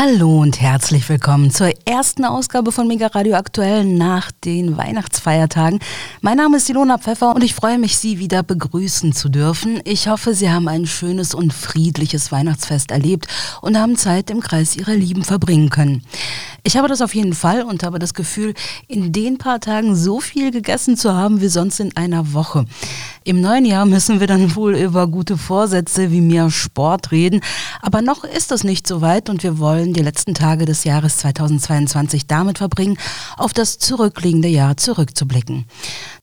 Hallo und herzlich willkommen zur ersten Ausgabe von Mega Radio Aktuell nach den Weihnachtsfeiertagen. Mein Name ist Ilona Pfeffer und ich freue mich, Sie wieder begrüßen zu dürfen. Ich hoffe, Sie haben ein schönes und friedliches Weihnachtsfest erlebt und haben Zeit im Kreis Ihrer Lieben verbringen können. Ich habe das auf jeden Fall und habe das Gefühl, in den paar Tagen so viel gegessen zu haben wie sonst in einer Woche. Im neuen Jahr müssen wir dann wohl über gute Vorsätze wie mehr Sport reden, aber noch ist es nicht so weit und wir wollen die letzten Tage des Jahres 2022 damit verbringen, auf das zurückliegende Jahr zurückzublicken.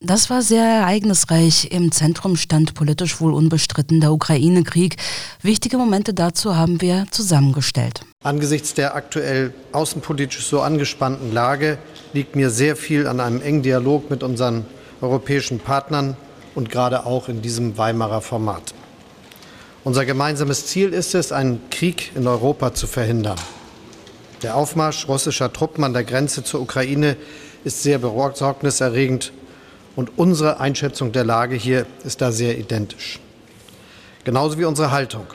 Das war sehr ereignisreich. Im Zentrum stand politisch wohl unbestritten der Ukraine-Krieg. Wichtige Momente dazu haben wir zusammengestellt. Angesichts der aktuell außenpolitisch so angespannten Lage liegt mir sehr viel an einem engen Dialog mit unseren europäischen Partnern und gerade auch in diesem Weimarer Format. Unser gemeinsames Ziel ist es, einen Krieg in Europa zu verhindern. Der Aufmarsch russischer Truppen an der Grenze zur Ukraine ist sehr besorgniserregend und unsere Einschätzung der Lage hier ist da sehr identisch. Genauso wie unsere Haltung.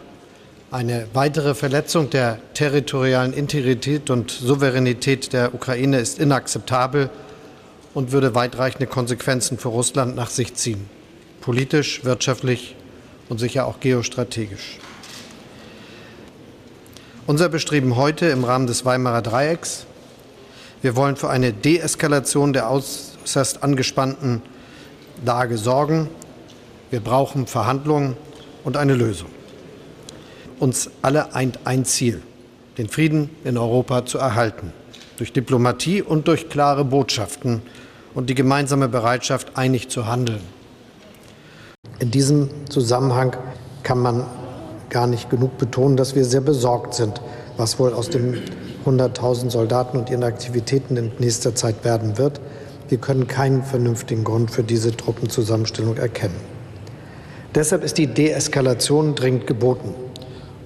Eine weitere Verletzung der territorialen Integrität und Souveränität der Ukraine ist inakzeptabel und würde weitreichende Konsequenzen für Russland nach sich ziehen. Politisch, wirtschaftlich und sicher auch geostrategisch. Unser Bestreben heute im Rahmen des Weimarer Dreiecks. Wir wollen für eine Deeskalation der äußerst angespannten Lage sorgen. Wir brauchen Verhandlungen und eine Lösung uns alle eint ein Ziel, den Frieden in Europa zu erhalten, durch Diplomatie und durch klare Botschaften und die gemeinsame Bereitschaft, einig zu handeln. In diesem Zusammenhang kann man gar nicht genug betonen, dass wir sehr besorgt sind, was wohl aus den 100.000 Soldaten und ihren Aktivitäten in nächster Zeit werden wird. Wir können keinen vernünftigen Grund für diese Truppenzusammenstellung erkennen. Deshalb ist die Deeskalation dringend geboten.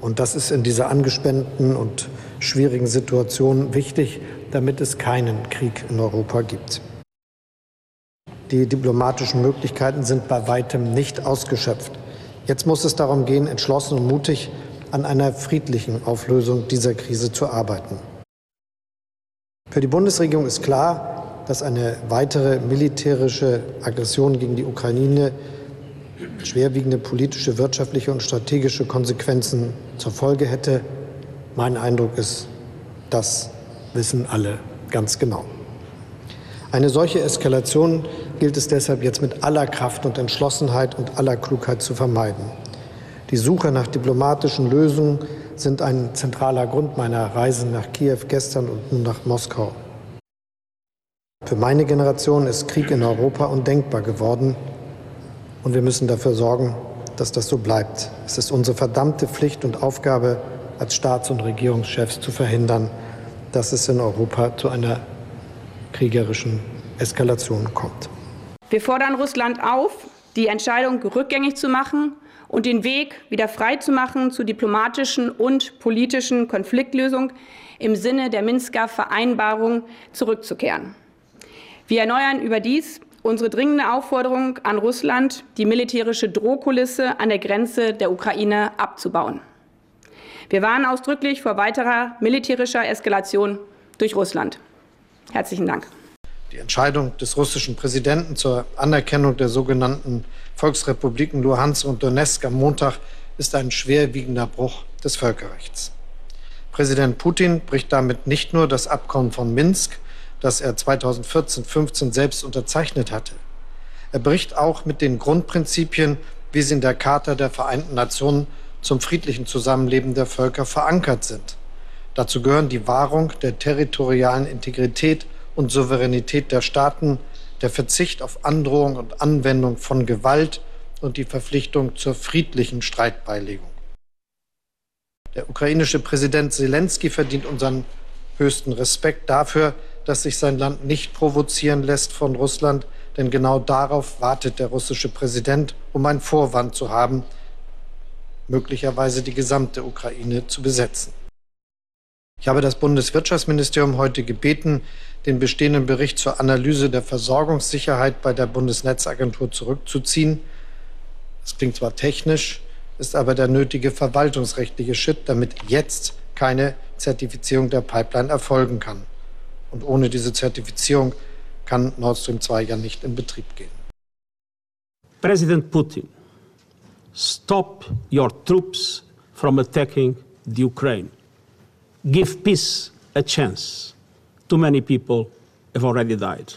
Und das ist in dieser angespannten und schwierigen Situation wichtig, damit es keinen Krieg in Europa gibt. Die diplomatischen Möglichkeiten sind bei weitem nicht ausgeschöpft. Jetzt muss es darum gehen, entschlossen und mutig an einer friedlichen Auflösung dieser Krise zu arbeiten. Für die Bundesregierung ist klar, dass eine weitere militärische Aggression gegen die Ukraine schwerwiegende politische, wirtschaftliche und strategische Konsequenzen zur Folge hätte. Mein Eindruck ist, das wissen alle ganz genau. Eine solche Eskalation gilt es deshalb jetzt mit aller Kraft und Entschlossenheit und aller Klugheit zu vermeiden. Die Suche nach diplomatischen Lösungen sind ein zentraler Grund meiner Reisen nach Kiew gestern und nun nach Moskau. Für meine Generation ist Krieg in Europa undenkbar geworden. Und wir müssen dafür sorgen, dass das so bleibt. Es ist unsere verdammte Pflicht und Aufgabe als Staats- und Regierungschefs zu verhindern, dass es in Europa zu einer kriegerischen Eskalation kommt. Wir fordern Russland auf, die Entscheidung rückgängig zu machen und den Weg wieder frei zu machen zu diplomatischen und politischen Konfliktlösung im Sinne der Minsker Vereinbarung zurückzukehren. Wir erneuern überdies unsere dringende Aufforderung an Russland, die militärische Drohkulisse an der Grenze der Ukraine abzubauen. Wir warnen ausdrücklich vor weiterer militärischer Eskalation durch Russland. Herzlichen Dank. Die Entscheidung des russischen Präsidenten zur Anerkennung der sogenannten Volksrepubliken Luhansk und Donetsk am Montag ist ein schwerwiegender Bruch des Völkerrechts. Präsident Putin bricht damit nicht nur das Abkommen von Minsk, das er 2014, 15 selbst unterzeichnet hatte. Er bricht auch mit den Grundprinzipien, wie sie in der Charta der Vereinten Nationen zum friedlichen Zusammenleben der Völker verankert sind. Dazu gehören die Wahrung der territorialen Integrität und Souveränität der Staaten, der Verzicht auf Androhung und Anwendung von Gewalt und die Verpflichtung zur friedlichen Streitbeilegung. Der ukrainische Präsident Zelensky verdient unseren höchsten Respekt dafür, dass sich sein Land nicht provozieren lässt von Russland, denn genau darauf wartet der russische Präsident, um einen Vorwand zu haben, möglicherweise die gesamte Ukraine zu besetzen. Ich habe das Bundeswirtschaftsministerium heute gebeten, den bestehenden Bericht zur Analyse der Versorgungssicherheit bei der Bundesnetzagentur zurückzuziehen. Das klingt zwar technisch, ist aber der nötige verwaltungsrechtliche Schritt, damit jetzt keine Zertifizierung der Pipeline erfolgen kann. Und ohne diese Zertifizierung kann Nord Stream 2 ja nicht in Betrieb gehen. President Putin, stop your troops from attacking the Ukraine. Give peace a chance. Too many people have already died.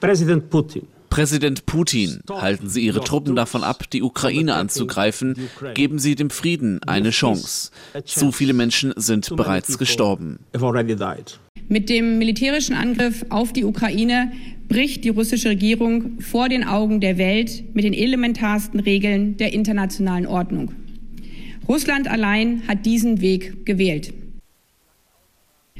President Putin, Präsident Putin, halten Sie Ihre Truppen davon ab, die Ukraine anzugreifen, geben Sie dem Frieden eine Chance. Zu viele Menschen sind bereits gestorben. Mit dem militärischen Angriff auf die Ukraine bricht die russische Regierung vor den Augen der Welt mit den elementarsten Regeln der internationalen Ordnung. Russland allein hat diesen Weg gewählt.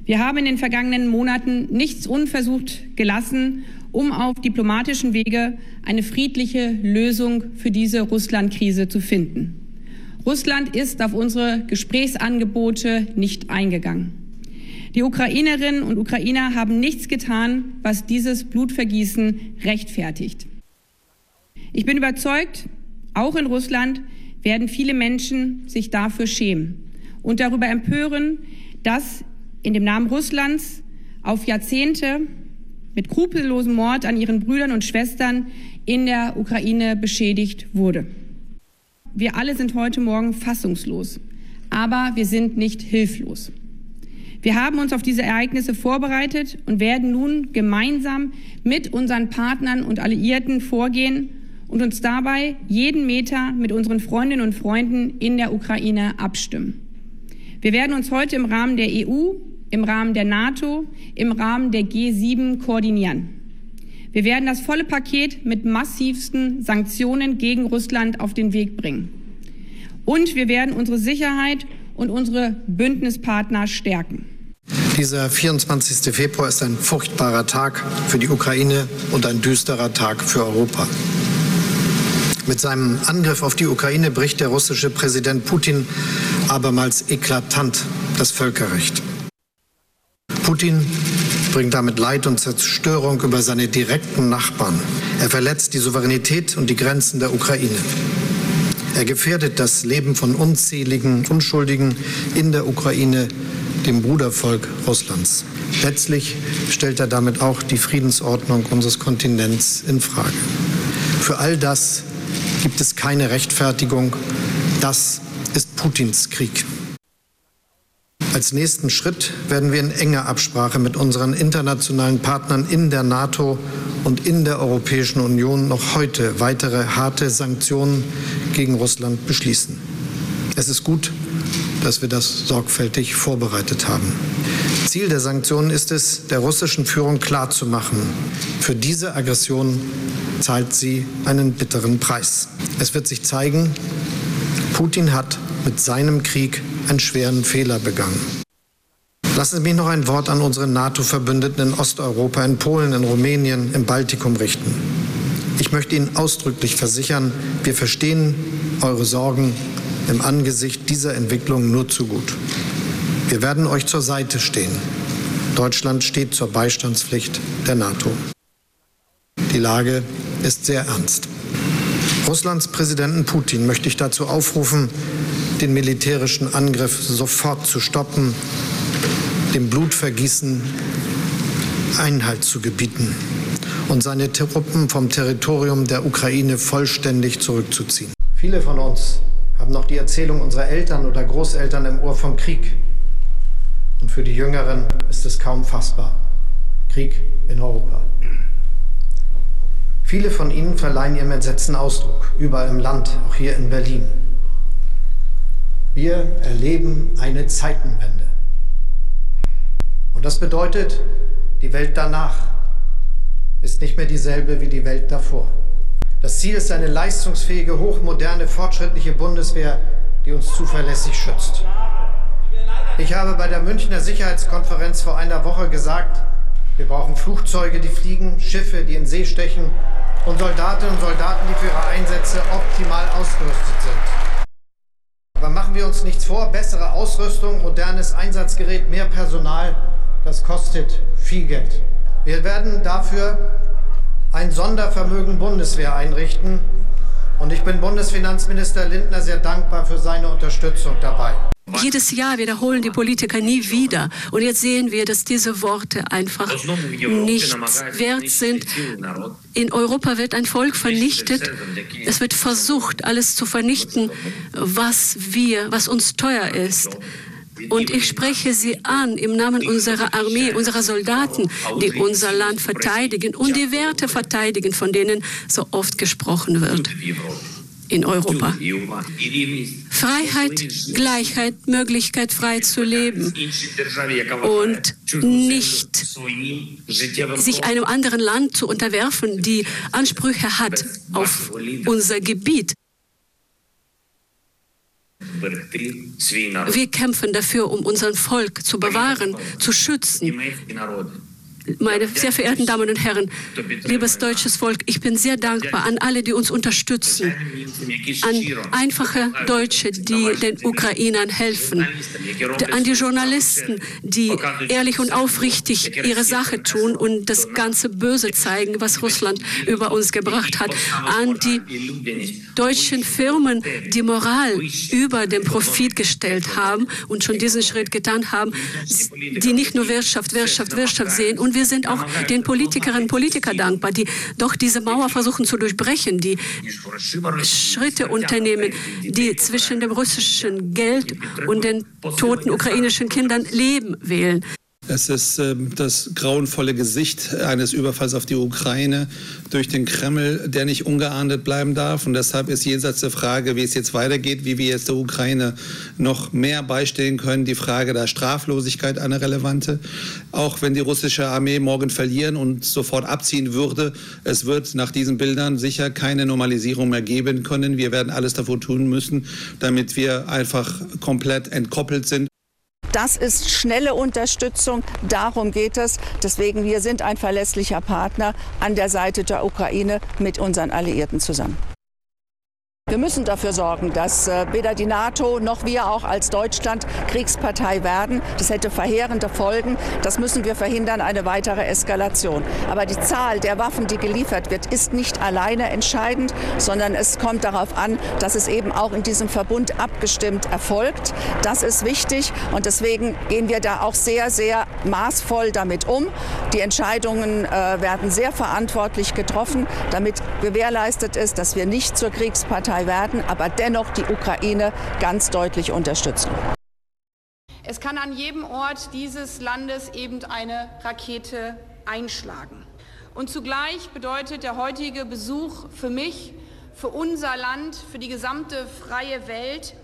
Wir haben in den vergangenen Monaten nichts unversucht gelassen, um auf diplomatischen Wege eine friedliche Lösung für diese Russland-Krise zu finden. Russland ist auf unsere Gesprächsangebote nicht eingegangen. Die Ukrainerinnen und Ukrainer haben nichts getan, was dieses Blutvergießen rechtfertigt. Ich bin überzeugt, auch in Russland werden viele Menschen sich dafür schämen und darüber empören, dass in dem Namen Russlands auf Jahrzehnte mit skrupellosem Mord an ihren Brüdern und Schwestern in der Ukraine beschädigt wurde. Wir alle sind heute Morgen fassungslos, aber wir sind nicht hilflos. Wir haben uns auf diese Ereignisse vorbereitet und werden nun gemeinsam mit unseren Partnern und Alliierten vorgehen und uns dabei jeden Meter mit unseren Freundinnen und Freunden in der Ukraine abstimmen. Wir werden uns heute im Rahmen der EU im Rahmen der NATO, im Rahmen der G7 koordinieren. Wir werden das volle Paket mit massivsten Sanktionen gegen Russland auf den Weg bringen. Und wir werden unsere Sicherheit und unsere Bündnispartner stärken. Dieser 24. Februar ist ein furchtbarer Tag für die Ukraine und ein düsterer Tag für Europa. Mit seinem Angriff auf die Ukraine bricht der russische Präsident Putin abermals eklatant das Völkerrecht. Putin bringt damit Leid und Zerstörung über seine direkten Nachbarn. Er verletzt die Souveränität und die Grenzen der Ukraine. Er gefährdet das Leben von unzähligen Unschuldigen in der Ukraine, dem Brudervolk Russlands. Letztlich stellt er damit auch die Friedensordnung unseres Kontinents in Frage. Für all das gibt es keine Rechtfertigung. Das ist Putins Krieg. Als nächsten Schritt werden wir in enger Absprache mit unseren internationalen Partnern in der NATO und in der Europäischen Union noch heute weitere harte Sanktionen gegen Russland beschließen. Es ist gut, dass wir das sorgfältig vorbereitet haben. Ziel der Sanktionen ist es, der russischen Führung klarzumachen, für diese Aggression zahlt sie einen bitteren Preis. Es wird sich zeigen, Putin hat mit seinem Krieg einen schweren Fehler begangen. Lassen Sie mich noch ein Wort an unsere NATO-Verbündeten in Osteuropa, in Polen, in Rumänien, im Baltikum richten. Ich möchte Ihnen ausdrücklich versichern, wir verstehen eure Sorgen im Angesicht dieser Entwicklung nur zu gut. Wir werden euch zur Seite stehen. Deutschland steht zur Beistandspflicht der NATO. Die Lage ist sehr ernst. Russlands Präsidenten Putin möchte ich dazu aufrufen, den militärischen Angriff sofort zu stoppen, dem Blutvergießen Einhalt zu gebieten und seine Truppen vom Territorium der Ukraine vollständig zurückzuziehen. Viele von uns haben noch die Erzählung unserer Eltern oder Großeltern im Ohr vom Krieg. Und für die Jüngeren ist es kaum fassbar. Krieg in Europa. Viele von ihnen verleihen ihrem Entsetzen Ausdruck, überall im Land, auch hier in Berlin. Wir erleben eine Zeitenwende. Und das bedeutet, die Welt danach ist nicht mehr dieselbe wie die Welt davor. Das Ziel ist eine leistungsfähige, hochmoderne, fortschrittliche Bundeswehr, die uns zuverlässig schützt. Ich habe bei der Münchner Sicherheitskonferenz vor einer Woche gesagt, wir brauchen Flugzeuge, die fliegen, Schiffe, die in See stechen und Soldatinnen und Soldaten, die für ihre Einsätze optimal ausgerüstet sind. Aber machen wir uns nichts vor, bessere Ausrüstung, modernes Einsatzgerät, mehr Personal, das kostet viel Geld. Wir werden dafür ein Sondervermögen Bundeswehr einrichten, Und ich bin Bundesfinanzminister Lindner sehr dankbar für seine Unterstützung dabei. Jedes Jahr wiederholen die Politiker nie wieder. Und jetzt sehen wir, dass diese Worte einfach nichts wert sind. In Europa wird ein Volk vernichtet. Es wird versucht, alles zu vernichten, was wir, was uns teuer ist. Und ich spreche Sie an im Namen unserer Armee, unserer Soldaten, die unser Land verteidigen und die Werte verteidigen, von denen so oft gesprochen wird in Europa. Freiheit, Gleichheit, Möglichkeit, frei zu leben und nicht sich einem anderen Land zu unterwerfen, die Ansprüche hat auf unser Gebiet. Wir kämpfen dafür, um unser Volk zu bewahren, zu schützen meine sehr verehrten Damen und Herren, liebes deutsches Volk, ich bin sehr dankbar an alle, die uns unterstützen, an einfache Deutsche, die den Ukrainern helfen, an die Journalisten, die ehrlich und aufrichtig ihre Sache tun und das ganze Böse zeigen, was Russland über uns gebracht hat, an die deutschen Firmen, die Moral über den Profit gestellt haben und schon diesen Schritt getan haben, die nicht nur Wirtschaft, Wirtschaft, Wirtschaft sehen und wir sind auch den Politikerinnen und Politikern dankbar, die doch diese Mauer versuchen zu durchbrechen, die Schritte unternehmen, die zwischen dem russischen Geld und den toten ukrainischen Kindern Leben wählen. Es ist äh, das grauenvolle Gesicht eines Überfalls auf die Ukraine durch den Kreml, der nicht ungeahndet bleiben darf. Und deshalb ist jenseits der Frage, wie es jetzt weitergeht, wie wir jetzt der Ukraine noch mehr beistehen können, die Frage der Straflosigkeit eine relevante. Auch wenn die russische Armee morgen verlieren und sofort abziehen würde, es wird nach diesen Bildern sicher keine Normalisierung mehr geben können. Wir werden alles dafür tun müssen, damit wir einfach komplett entkoppelt sind. Das ist schnelle Unterstützung. Darum geht es. Deswegen, wir sind ein verlässlicher Partner an der Seite der Ukraine mit unseren Alliierten zusammen. Wir müssen dafür sorgen, dass äh, weder die NATO noch wir auch als Deutschland Kriegspartei werden. Das hätte verheerende Folgen. Das müssen wir verhindern, eine weitere Eskalation. Aber die Zahl der Waffen, die geliefert wird, ist nicht alleine entscheidend, sondern es kommt darauf an, dass es eben auch in diesem Verbund abgestimmt erfolgt. Das ist wichtig und deswegen gehen wir da auch sehr, sehr maßvoll damit um. Die Entscheidungen äh, werden sehr verantwortlich getroffen, damit gewährleistet ist, dass wir nicht zur Kriegspartei Partei werden, aber dennoch die Ukraine ganz deutlich unterstützen. Es kann an jedem Ort dieses Landes eben eine Rakete einschlagen. Und zugleich bedeutet der heutige Besuch für mich, für unser Land, für die gesamte freie Welt,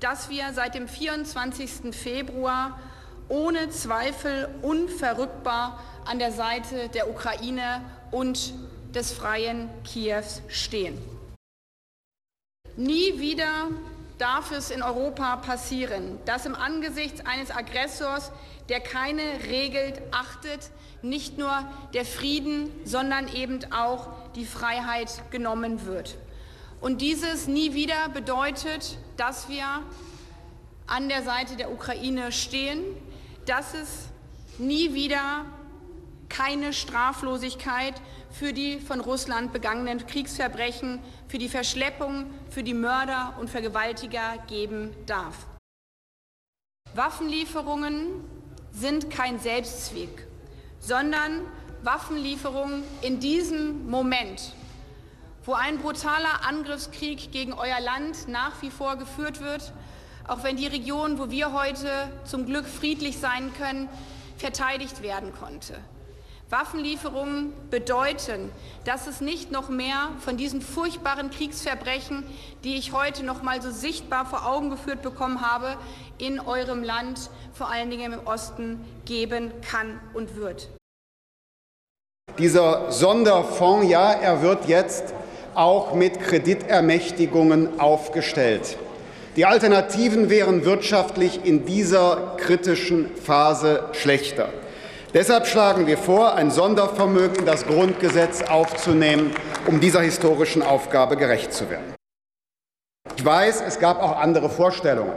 dass wir seit dem 24. Februar ohne Zweifel unverrückbar an der Seite der Ukraine und des freien Kiews stehen. Nie wieder darf es in Europa passieren, dass im Angesicht eines Aggressors, der keine Regeln achtet, nicht nur der Frieden, sondern eben auch die Freiheit genommen wird. Und dieses nie wieder bedeutet, dass wir an der Seite der Ukraine stehen, dass es nie wieder keine Straflosigkeit für die von Russland begangenen Kriegsverbrechen, für die Verschleppung, für die Mörder und Vergewaltiger geben darf. Waffenlieferungen sind kein Selbstzweck, sondern Waffenlieferungen in diesem Moment, wo ein brutaler Angriffskrieg gegen euer Land nach wie vor geführt wird, auch wenn die Region, wo wir heute zum Glück friedlich sein können, verteidigt werden konnte. Waffenlieferungen bedeuten, dass es nicht noch mehr von diesen furchtbaren Kriegsverbrechen, die ich heute noch mal so sichtbar vor Augen geführt bekommen habe, in eurem Land, vor allen Dingen im Osten, geben kann und wird. Dieser Sonderfonds, ja, er wird jetzt auch mit Kreditermächtigungen aufgestellt. Die Alternativen wären wirtschaftlich in dieser kritischen Phase schlechter. Deshalb schlagen wir vor, ein Sondervermögen in das Grundgesetz aufzunehmen, um dieser historischen Aufgabe gerecht zu werden. Ich weiß, es gab auch andere Vorstellungen.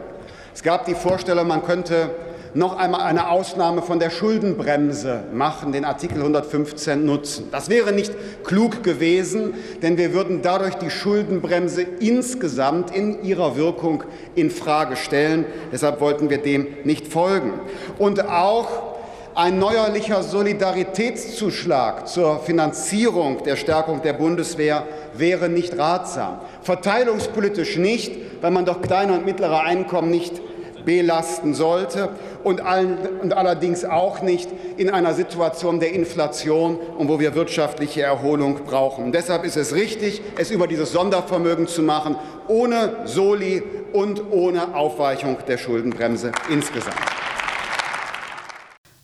Es gab die Vorstellung, man könnte noch einmal eine Ausnahme von der Schuldenbremse machen, den Artikel 115 nutzen. Das wäre nicht klug gewesen, denn wir würden dadurch die Schuldenbremse insgesamt in ihrer Wirkung in Frage stellen. Deshalb wollten wir dem nicht folgen. Und auch ein neuerlicher Solidaritätszuschlag zur Finanzierung der Stärkung der Bundeswehr wäre nicht ratsam. Verteilungspolitisch nicht, weil man doch kleine und mittlere Einkommen nicht belasten sollte und, allen, und, allerdings auch nicht in einer Situation der Inflation und wo wir wirtschaftliche Erholung brauchen. Deshalb ist es richtig, es über dieses Sondervermögen zu machen, ohne Soli und ohne Aufweichung der Schuldenbremse insgesamt.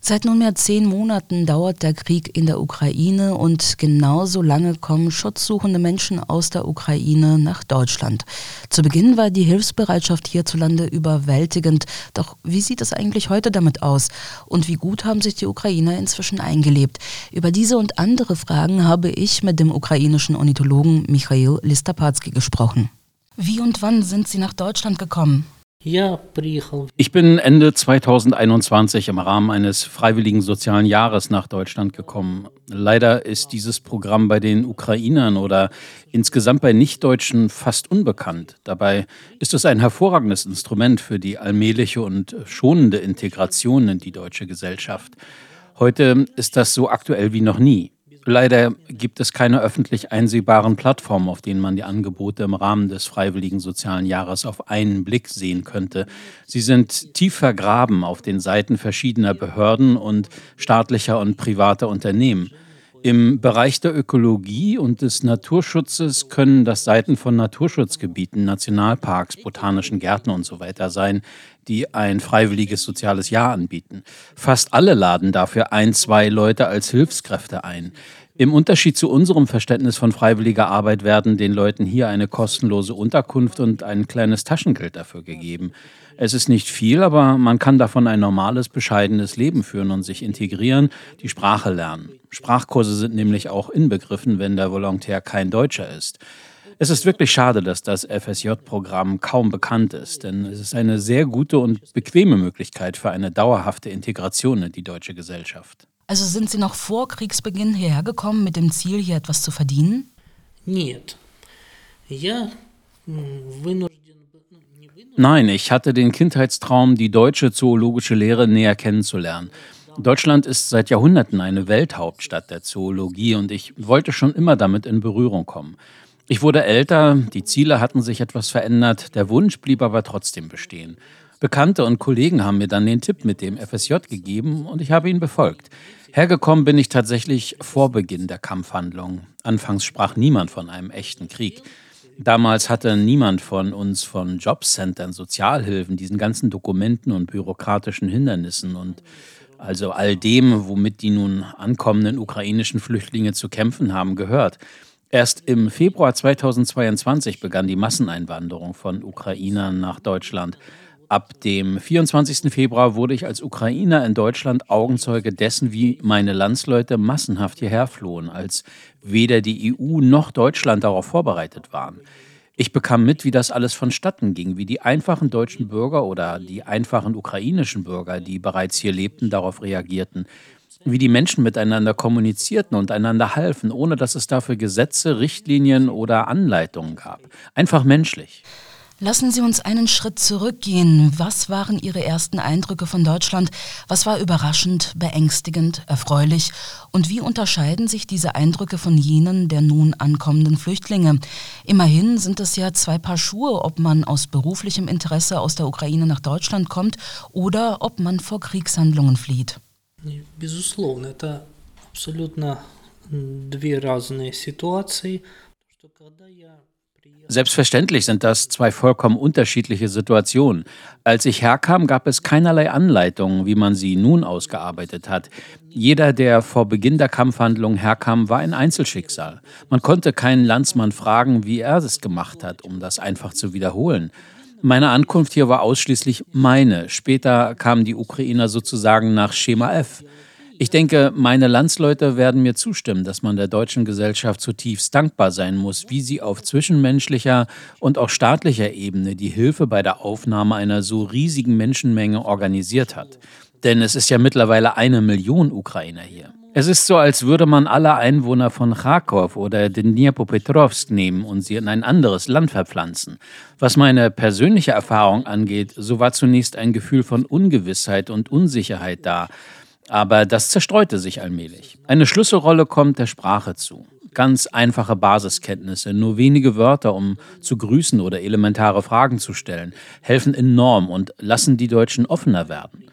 Seit nunmehr zehn Monaten dauert der Krieg in der Ukraine und genauso lange kommen schutzsuchende Menschen aus der Ukraine nach Deutschland. Zu Beginn war die Hilfsbereitschaft hierzulande überwältigend. Doch wie sieht es eigentlich heute damit aus? Und wie gut haben sich die Ukrainer inzwischen eingelebt? Über diese und andere Fragen habe ich mit dem ukrainischen Ornithologen Michail Listapatsky gesprochen. Wie und wann sind Sie nach Deutschland gekommen? Ich bin Ende 2021 im Rahmen eines freiwilligen sozialen Jahres nach Deutschland gekommen. Leider ist dieses Programm bei den Ukrainern oder insgesamt bei Nichtdeutschen fast unbekannt. Dabei ist es ein hervorragendes Instrument für die allmähliche und schonende Integration in die deutsche Gesellschaft. Heute ist das so aktuell wie noch nie. Leider gibt es keine öffentlich einsehbaren Plattformen, auf denen man die Angebote im Rahmen des Freiwilligen Sozialen Jahres auf einen Blick sehen könnte. Sie sind tief vergraben auf den Seiten verschiedener Behörden und staatlicher und privater Unternehmen. Im Bereich der Ökologie und des Naturschutzes können das Seiten von Naturschutzgebieten, Nationalparks, botanischen Gärten und so weiter sein, die ein freiwilliges soziales Jahr anbieten. Fast alle laden dafür ein, zwei Leute als Hilfskräfte ein. Im Unterschied zu unserem Verständnis von freiwilliger Arbeit werden den Leuten hier eine kostenlose Unterkunft und ein kleines Taschengeld dafür gegeben. Es ist nicht viel, aber man kann davon ein normales, bescheidenes Leben führen und sich integrieren, die Sprache lernen. Sprachkurse sind nämlich auch inbegriffen, wenn der Volontär kein Deutscher ist. Es ist wirklich schade, dass das FSJ-Programm kaum bekannt ist, denn es ist eine sehr gute und bequeme Möglichkeit für eine dauerhafte Integration in die deutsche Gesellschaft. Also sind Sie noch vor Kriegsbeginn hierher gekommen mit dem Ziel, hier etwas zu verdienen? Нет. Я вынужден Nein, ich hatte den Kindheitstraum, die deutsche zoologische Lehre näher kennenzulernen. Deutschland ist seit Jahrhunderten eine Welthauptstadt der Zoologie und ich wollte schon immer damit in Berührung kommen. Ich wurde älter, die Ziele hatten sich etwas verändert, der Wunsch blieb aber trotzdem bestehen. Bekannte und Kollegen haben mir dann den Tipp mit dem FSJ gegeben und ich habe ihn befolgt. Hergekommen bin ich tatsächlich vor Beginn der Kampfhandlung. Anfangs sprach niemand von einem echten Krieg. Damals hatte niemand von uns von Jobcentern, Sozialhilfen, diesen ganzen Dokumenten und bürokratischen Hindernissen und also all dem, womit die nun ankommenden ukrainischen Flüchtlinge zu kämpfen haben, gehört. Erst im Februar 2022 begann die Masseneinwanderung von Ukrainern nach Deutschland. Ab dem 24. Februar wurde ich als Ukrainer in Deutschland Augenzeuge dessen, wie meine Landsleute massenhaft hierher flohen, als weder die EU noch Deutschland darauf vorbereitet waren. Ich bekam mit, wie das alles vonstatten ging, wie die einfachen deutschen Bürger oder die einfachen ukrainischen Bürger, die bereits hier lebten, darauf reagierten, wie die Menschen miteinander kommunizierten und einander halfen, ohne dass es dafür Gesetze, Richtlinien oder Anleitungen gab. Einfach menschlich. Lassen Sie uns einen Schritt zurückgehen. Was waren Ihre ersten Eindrücke von Deutschland? Was war überraschend, beängstigend, erfreulich? Und wie unterscheiden sich diese Eindrücke von jenen der nun ankommenden Flüchtlinge? Immerhin sind es ja zwei Paar Schuhe, ob man aus beruflichem Interesse aus der Ukraine nach Deutschland kommt oder ob man vor Kriegshandlungen flieht. Безусловно, это абсолютно две разные ситуации. Когда я Selbstverständlich sind das zwei vollkommen unterschiedliche Situationen. Als ich herkam, gab es keinerlei Anleitungen, wie man sie nun ausgearbeitet hat. Jeder, der vor Beginn der Kampfhandlung herkam, war ein Einzelschicksal. Man konnte keinen Landsmann fragen, wie er es gemacht hat, um das einfach zu wiederholen. Meine Ankunft hier war ausschließlich meine. Später kamen die Ukrainer sozusagen nach Schema F. Ich denke, meine Landsleute werden mir zustimmen, dass man der deutschen Gesellschaft zutiefst dankbar sein muss, wie sie auf zwischenmenschlicher und auch staatlicher Ebene die Hilfe bei der Aufnahme einer so riesigen Menschenmenge organisiert hat. Denn es ist ja mittlerweile eine Million Ukrainer hier. Es ist so, als würde man alle Einwohner von Kharkov oder Dnipropetrovsk nehmen und sie in ein anderes Land verpflanzen. Was meine persönliche Erfahrung angeht, so war zunächst ein Gefühl von Ungewissheit und Unsicherheit da. Aber das zerstreute sich allmählich. Eine Schlüsselrolle kommt der Sprache zu. Ganz einfache Basiskenntnisse, nur wenige Wörter, um zu grüßen oder elementare Fragen zu stellen, helfen enorm und lassen die Deutschen offener werden.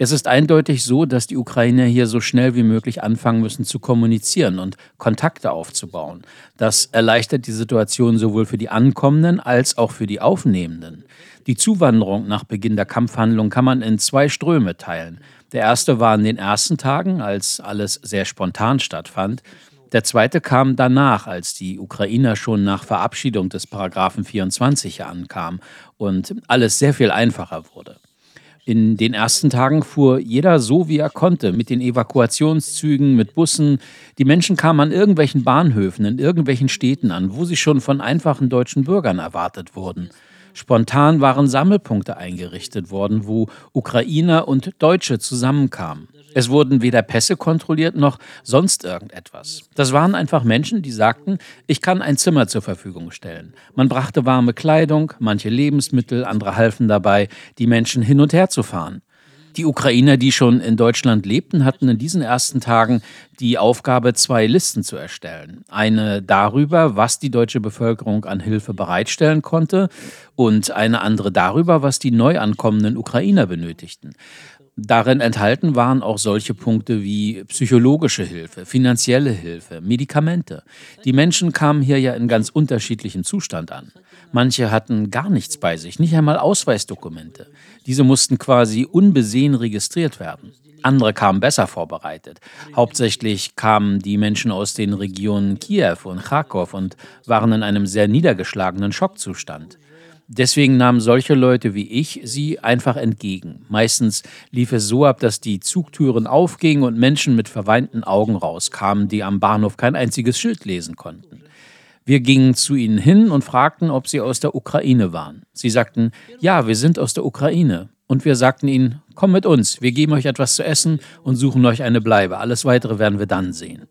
Es ist eindeutig so, dass die Ukrainer hier so schnell wie möglich anfangen müssen zu kommunizieren und Kontakte aufzubauen. Das erleichtert die Situation sowohl für die Ankommenden als auch für die Aufnehmenden. Die Zuwanderung nach Beginn der Kampfhandlung kann man in zwei Ströme teilen. Der erste war in den ersten Tagen, als alles sehr spontan stattfand. Der zweite kam danach, als die Ukrainer schon nach Verabschiedung des Paragraphen 24 ankamen und alles sehr viel einfacher wurde. In den ersten Tagen fuhr jeder so, wie er konnte, mit den Evakuationszügen, mit Bussen. Die Menschen kamen an irgendwelchen Bahnhöfen, in irgendwelchen Städten an, wo sie schon von einfachen deutschen Bürgern erwartet wurden. Spontan waren Sammelpunkte eingerichtet worden, wo Ukrainer und Deutsche zusammenkamen. Es wurden weder Pässe kontrolliert noch sonst irgendetwas. Das waren einfach Menschen, die sagten, ich kann ein Zimmer zur Verfügung stellen. Man brachte warme Kleidung, manche Lebensmittel, andere halfen dabei, die Menschen hin und her zu fahren. Die Ukrainer, die schon in Deutschland lebten, hatten in diesen ersten Tagen die Aufgabe, zwei Listen zu erstellen. Eine darüber, was die deutsche Bevölkerung an Hilfe bereitstellen konnte und eine andere darüber, was die neu ankommenden Ukrainer benötigten. Darin enthalten waren auch solche Punkte wie psychologische Hilfe, finanzielle Hilfe, Medikamente. Die Menschen kamen hier ja in ganz unterschiedlichem Zustand an. Manche hatten gar nichts bei sich, nicht einmal Ausweisdokumente. Diese mussten quasi unbesehen registriert werden. Andere kamen besser vorbereitet. Hauptsächlich kamen die Menschen aus den Regionen Kiew und Kharkov und waren in einem sehr niedergeschlagenen Schockzustand. Deswegen nahmen solche Leute wie ich sie einfach entgegen. Meistens lief es so ab, dass die Zugtüren aufgingen und Menschen mit verweinten Augen rauskamen, die am Bahnhof kein einziges Schild lesen konnten. Wir gingen zu ihnen hin und fragten, ob sie aus der Ukraine waren. Sie sagten, ja, wir sind aus der Ukraine. Und wir sagten ihnen, komm mit uns, wir geben euch etwas zu essen und suchen euch eine Bleibe. Alles weitere werden wir dann sehen.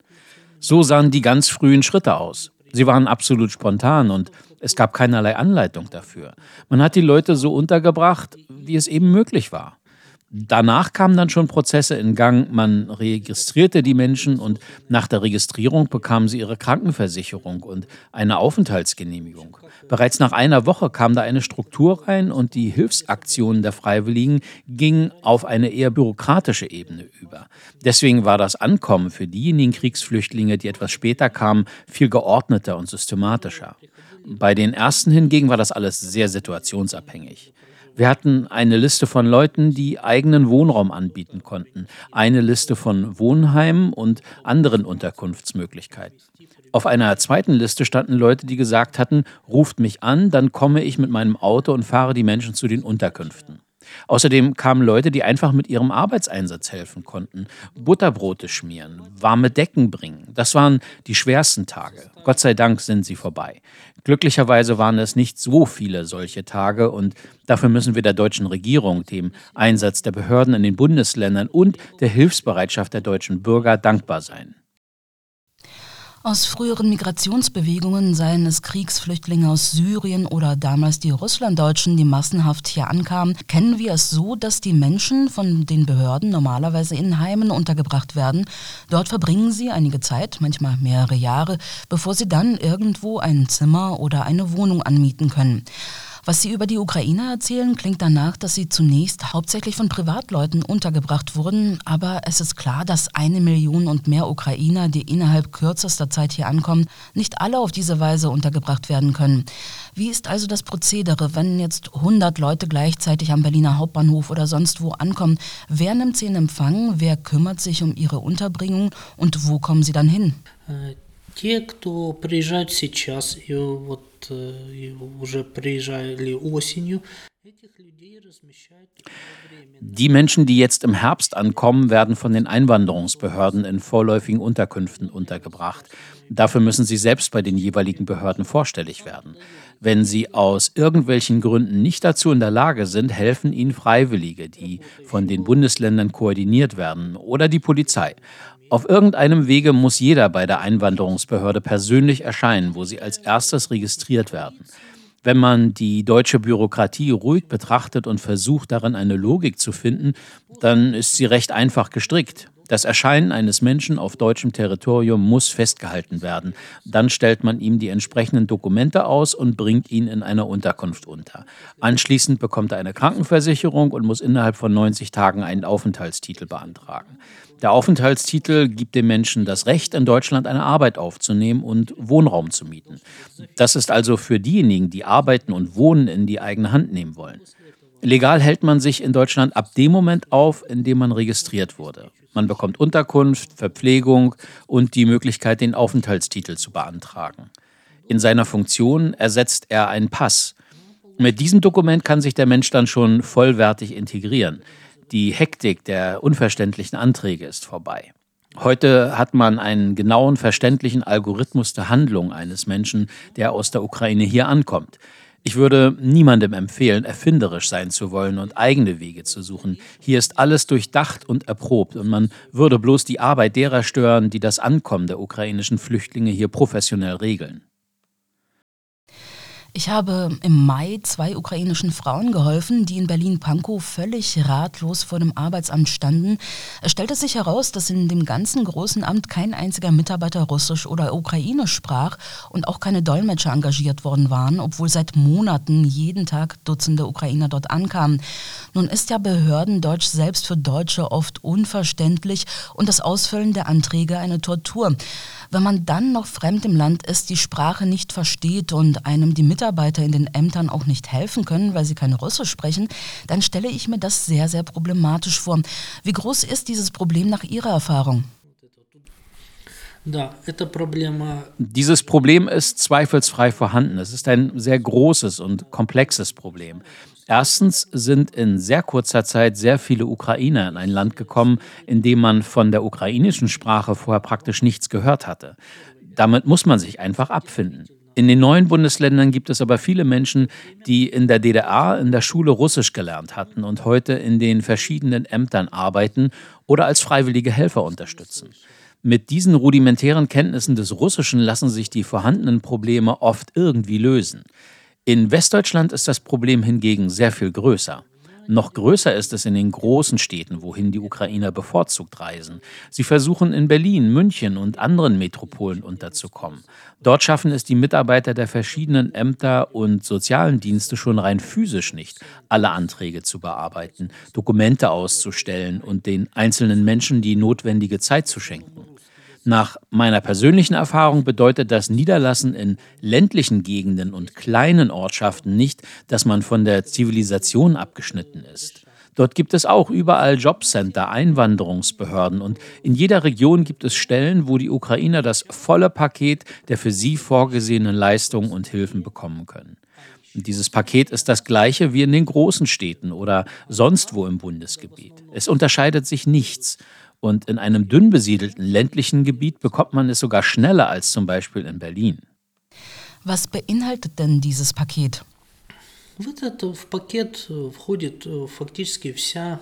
So sahen die ganz frühen Schritte aus. Sie waren absolut spontan und es gab keinerlei Anleitung dafür. Man hat die Leute so untergebracht, wie es eben möglich war. Danach kamen dann schon Prozesse in Gang. Man registrierte die Menschen und nach der Registrierung bekamen sie ihre Krankenversicherung und eine Aufenthaltsgenehmigung. Bereits nach einer Woche kam da eine Struktur rein und die Hilfsaktionen der Freiwilligen gingen auf eine eher bürokratische Ebene über. Deswegen war das Ankommen für diejenigen Kriegsflüchtlinge, die etwas später kamen, viel geordneter und systematischer. Bei den ersten hingegen war das alles sehr situationsabhängig. Wir hatten eine Liste von Leuten, die eigenen Wohnraum anbieten konnten, eine Liste von Wohnheimen und anderen Unterkunftsmöglichkeiten. Auf einer zweiten Liste standen Leute, die gesagt hatten, ruft mich an, dann komme ich mit meinem Auto und fahre die Menschen zu den Unterkünften. Außerdem kamen Leute, die einfach mit ihrem Arbeitseinsatz helfen konnten. Butterbrote schmieren, warme Decken bringen. Das waren die schwersten Tage. Gott sei Dank sind sie vorbei. Glücklicherweise waren es nicht so viele solche Tage und dafür müssen wir der deutschen Regierung, dem Einsatz der Behörden in den Bundesländern und der Hilfsbereitschaft der deutschen Bürger dankbar sein. Aus früheren Migrationsbewegungen, seien es Kriegsflüchtlinge aus Syrien oder damals die Russlanddeutschen, die massenhaft hier ankamen, kennen wir es so, dass die Menschen von den Behörden normalerweise in Heimen untergebracht werden. Dort verbringen sie einige Zeit, manchmal mehrere Jahre, bevor sie dann irgendwo ein Zimmer oder eine Wohnung anmieten können. Was Sie über die Ukraine erzählen, klingt danach, dass sie zunächst hauptsächlich von Privatleuten untergebracht wurden. Aber es ist klar, dass eine Million und mehr Ukrainer, die innerhalb kürzester Zeit hier ankommen, nicht alle auf diese Weise untergebracht werden können. Wie ist also das Prozedere, wenn jetzt 100 Leute gleichzeitig am Berliner Hauptbahnhof oder sonst wo ankommen? Wer nimmt sie in Empfang? Wer kümmert sich um ihre Unterbringung? Und wo kommen sie dann hin? Äh, Те, кто приезжают сейчас и вот и уже приезжали осенью, Die Menschen, die jetzt im Herbst ankommen, werden von den Einwanderungsbehörden in vorläufigen Unterkünften untergebracht. Dafür müssen sie selbst bei den jeweiligen Behörden vorstellig werden. Wenn sie aus irgendwelchen Gründen nicht dazu in der Lage sind, helfen ihnen Freiwillige, die von den Bundesländern koordiniert werden, oder die Polizei. Auf irgendeinem Wege muss jeder bei der Einwanderungsbehörde persönlich erscheinen, wo sie als erstes registriert werden. Wenn man die deutsche Bürokratie ruhig betrachtet und versucht, darin eine Logik zu finden, dann ist sie recht einfach gestrickt. Das Erscheinen eines Menschen auf deutschem Territorium muss festgehalten werden. Dann stellt man ihm die entsprechenden Dokumente aus und bringt ihn in einer Unterkunft unter. Anschließend bekommt er eine Krankenversicherung und muss innerhalb von 90 Tagen einen Aufenthaltstitel beantragen. Der Aufenthaltstitel gibt dem Menschen das Recht, in Deutschland eine Arbeit aufzunehmen und Wohnraum zu mieten. Das ist also für diejenigen, die arbeiten und wohnen, in die eigene Hand nehmen wollen. Legal hält man sich in Deutschland ab dem Moment auf, in dem man registriert wurde. Man bekommt Unterkunft, Verpflegung und die Möglichkeit, den Aufenthaltstitel zu beantragen. In seiner Funktion ersetzt er einen Pass. Mit diesem Dokument kann sich der Mensch dann schon vollwertig integrieren. Die Hektik der unverständlichen Anträge ist vorbei. Heute hat man einen genauen, verständlichen Algorithmus der Handlung eines Menschen, der aus der Ukraine hier ankommt. Ich würde niemandem empfehlen, erfinderisch sein zu wollen und eigene Wege zu suchen. Hier ist alles durchdacht und erprobt und man würde bloß die Arbeit derer stören, die das Ankommen der ukrainischen Flüchtlinge hier professionell regeln. Ich habe im Mai zwei ukrainischen Frauen geholfen, die in Berlin-Pankow völlig ratlos vor dem Arbeitsamt standen. Es stellte sich heraus, dass in dem ganzen großen Amt kein einziger Mitarbeiter Russisch oder Ukrainisch sprach und auch keine Dolmetscher engagiert worden waren, obwohl seit Monaten jeden Tag Dutzende Ukrainer dort ankamen. Nun ist ja Behördendeutsch selbst für Deutsche oft unverständlich und das Ausfüllen der Anträge eine Tortur. Wenn man dann noch fremd im Land ist, die Sprache nicht versteht und einem die Mitarbeiter in den Ämtern auch nicht helfen können, weil sie keine Russisch sprechen, dann stelle ich mir das sehr, sehr problematisch vor. Wie groß ist dieses Problem nach Ihrer Erfahrung? Dieses Problem ist zweifelsfrei vorhanden. Es ist ein sehr großes und komplexes Problem. Erstens sind in sehr kurzer Zeit sehr viele Ukrainer in ein Land gekommen, in dem man von der ukrainischen Sprache vorher praktisch nichts gehört hatte. Damit muss man sich einfach abfinden. In den neuen Bundesländern gibt es aber viele Menschen, die in der DDR in der Schule Russisch gelernt hatten und heute in den verschiedenen Ämtern arbeiten oder als freiwillige Helfer unterstützen. Mit diesen rudimentären Kenntnissen des Russischen lassen sich die vorhandenen Probleme oft irgendwie lösen. In Westdeutschland ist das Problem hingegen sehr viel größer. Noch größer ist es in den großen Städten, wohin die Ukrainer bevorzugt reisen. Sie versuchen in Berlin, München und anderen Metropolen unterzukommen. Dort schaffen es die Mitarbeiter der verschiedenen Ämter und sozialen Dienste schon rein physisch nicht, alle Anträge zu bearbeiten, Dokumente auszustellen und den einzelnen Menschen die notwendige Zeit zu schenken. Nach meiner persönlichen Erfahrung bedeutet das Niederlassen in ländlichen Gegenden und kleinen Ortschaften nicht, dass man von der Zivilisation abgeschnitten ist. Dort gibt es auch überall Jobcenter, Einwanderungsbehörden und in jeder Region gibt es Stellen, wo die Ukrainer das volle Paket der für sie vorgesehenen Leistungen und Hilfen bekommen können. Und dieses Paket ist das gleiche wie in den großen Städten oder sonst wo im Bundesgebiet. Es unterscheidet sich nichts. Und in einem dünn besiedelten ländlichen Gebiet bekommt man es sogar schneller als zum Beispiel in Berlin. Was beinhaltet denn dieses Paket? В этот в пакет входит фактически вся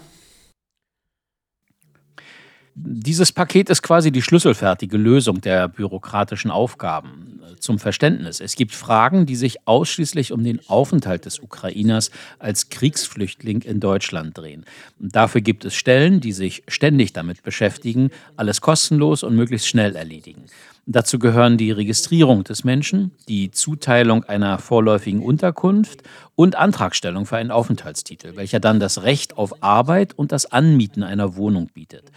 dieses Paket ist quasi die schlüsselfertige Lösung der bürokratischen Aufgaben. Zum Verständnis. Es gibt Fragen, die sich ausschließlich um den Aufenthalt des Ukrainers als Kriegsflüchtling in Deutschland drehen. dafür gibt es Stellen, die sich ständig damit beschäftigen, alles kostenlos und möglichst schnell erledigen. Dazu gehören die Registrierung des Menschen, die Zuteilung einer vorläufigen Unterkunft und Antragstellung für einen Aufenthaltstitel, welcher dann das Recht auf Arbeit und das Anmieten einer Wohnung bietet.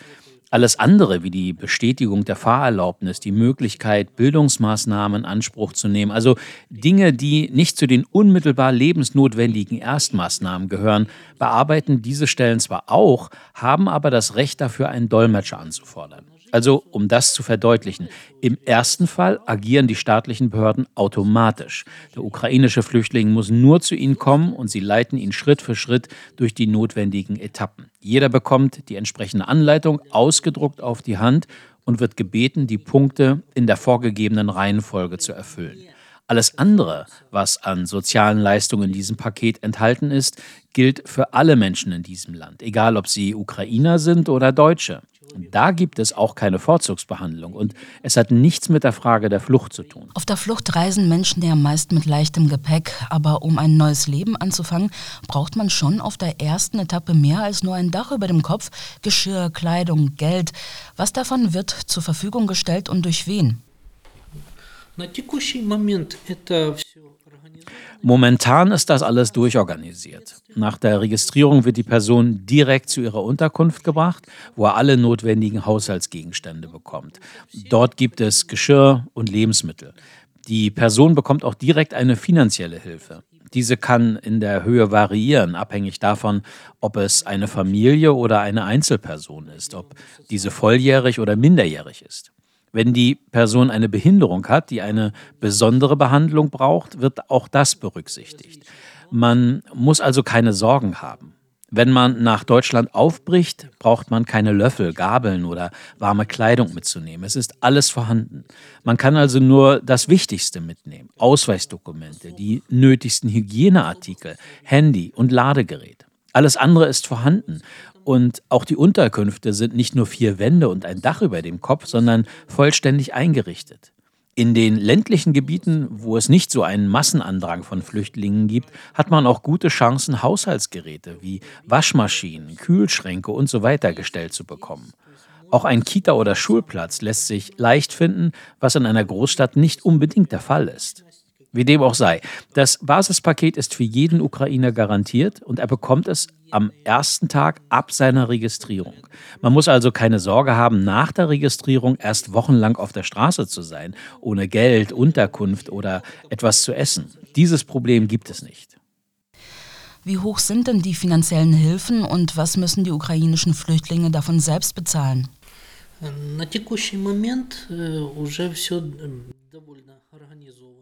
Alles andere, wie die Bestätigung der Fahrerlaubnis, die Möglichkeit, Bildungsmaßnahmen in Anspruch zu nehmen, also Dinge, die nicht zu den unmittelbar lebensnotwendigen Erstmaßnahmen gehören, bearbeiten diese Stellen zwar auch, haben aber das Recht dafür, einen Dolmetscher anzufordern. Also, um das zu verdeutlichen, im ersten Fall agieren die staatlichen Behörden automatisch. Der ukrainische Flüchtling muss nur zu ihnen kommen und sie leiten ihn Schritt für Schritt durch die notwendigen Etappen. Jeder bekommt die entsprechende Anleitung ausgedruckt auf die Hand und wird gebeten, die Punkte in der vorgegebenen Reihenfolge zu erfüllen. Alles andere, was an sozialen Leistungen in diesem Paket enthalten ist, gilt für alle Menschen in diesem Land, egal ob sie Ukrainer sind oder Deutsche. Da gibt es auch keine Vorzugsbehandlung und es hat nichts mit der Frage der Flucht zu tun. Auf der Flucht reisen Menschen ja meist mit leichtem Gepäck, aber um ein neues Leben anzufangen, braucht man schon auf der ersten Etappe mehr als nur ein Dach über dem Kopf, Geschirr, Kleidung, Geld. Was davon wird zur Verfügung gestellt und durch wen? Momentan ist das alles durchorganisiert. Nach der Registrierung wird die Person direkt zu ihrer Unterkunft gebracht, wo er alle notwendigen Haushaltsgegenstände bekommt. Dort gibt es Geschirr und Lebensmittel. Die Person bekommt auch direkt eine finanzielle Hilfe. Diese kann in der Höhe variieren, abhängig davon, ob es eine Familie oder eine Einzelperson ist, ob diese volljährig oder minderjährig ist. Wenn die Person eine Behinderung hat, die eine besondere Behandlung braucht, wird auch das berücksichtigt. Man muss also keine Sorgen haben. Wenn man nach Deutschland aufbricht, braucht man keine Löffel, Gabeln oder warme Kleidung mitzunehmen. Es ist alles vorhanden. Man kann also nur das Wichtigste mitnehmen. Ausweisdokumente, die nötigsten Hygieneartikel, Handy und Ladegerät. Alles andere ist vorhanden und auch die Unterkünfte sind nicht nur vier Wände und ein Dach über dem Kopf, sondern vollständig eingerichtet. In den ländlichen Gebieten, wo es nicht so einen Massenandrang von Flüchtlingen gibt, hat man auch gute Chancen, Haushaltsgeräte wie Waschmaschinen, Kühlschränke und so weiter gestellt zu bekommen. Auch ein Kita- oder Schulplatz lässt sich leicht finden, was in einer Großstadt nicht unbedingt der Fall ist. Wie dem auch sei, das Basispaket ist für jeden Ukrainer garantiert und er bekommt es am ersten Tag ab seiner Registrierung. Man muss also keine Sorge haben, nach der Registrierung erst wochenlang auf der Straße zu sein, ohne Geld, Unterkunft oder etwas zu essen. Dieses Problem gibt es nicht. Wie hoch sind denn die finanziellen Hilfen und was müssen die ukrainischen Flüchtlinge davon selbst bezahlen? На текущий момент уже все довольно организовано.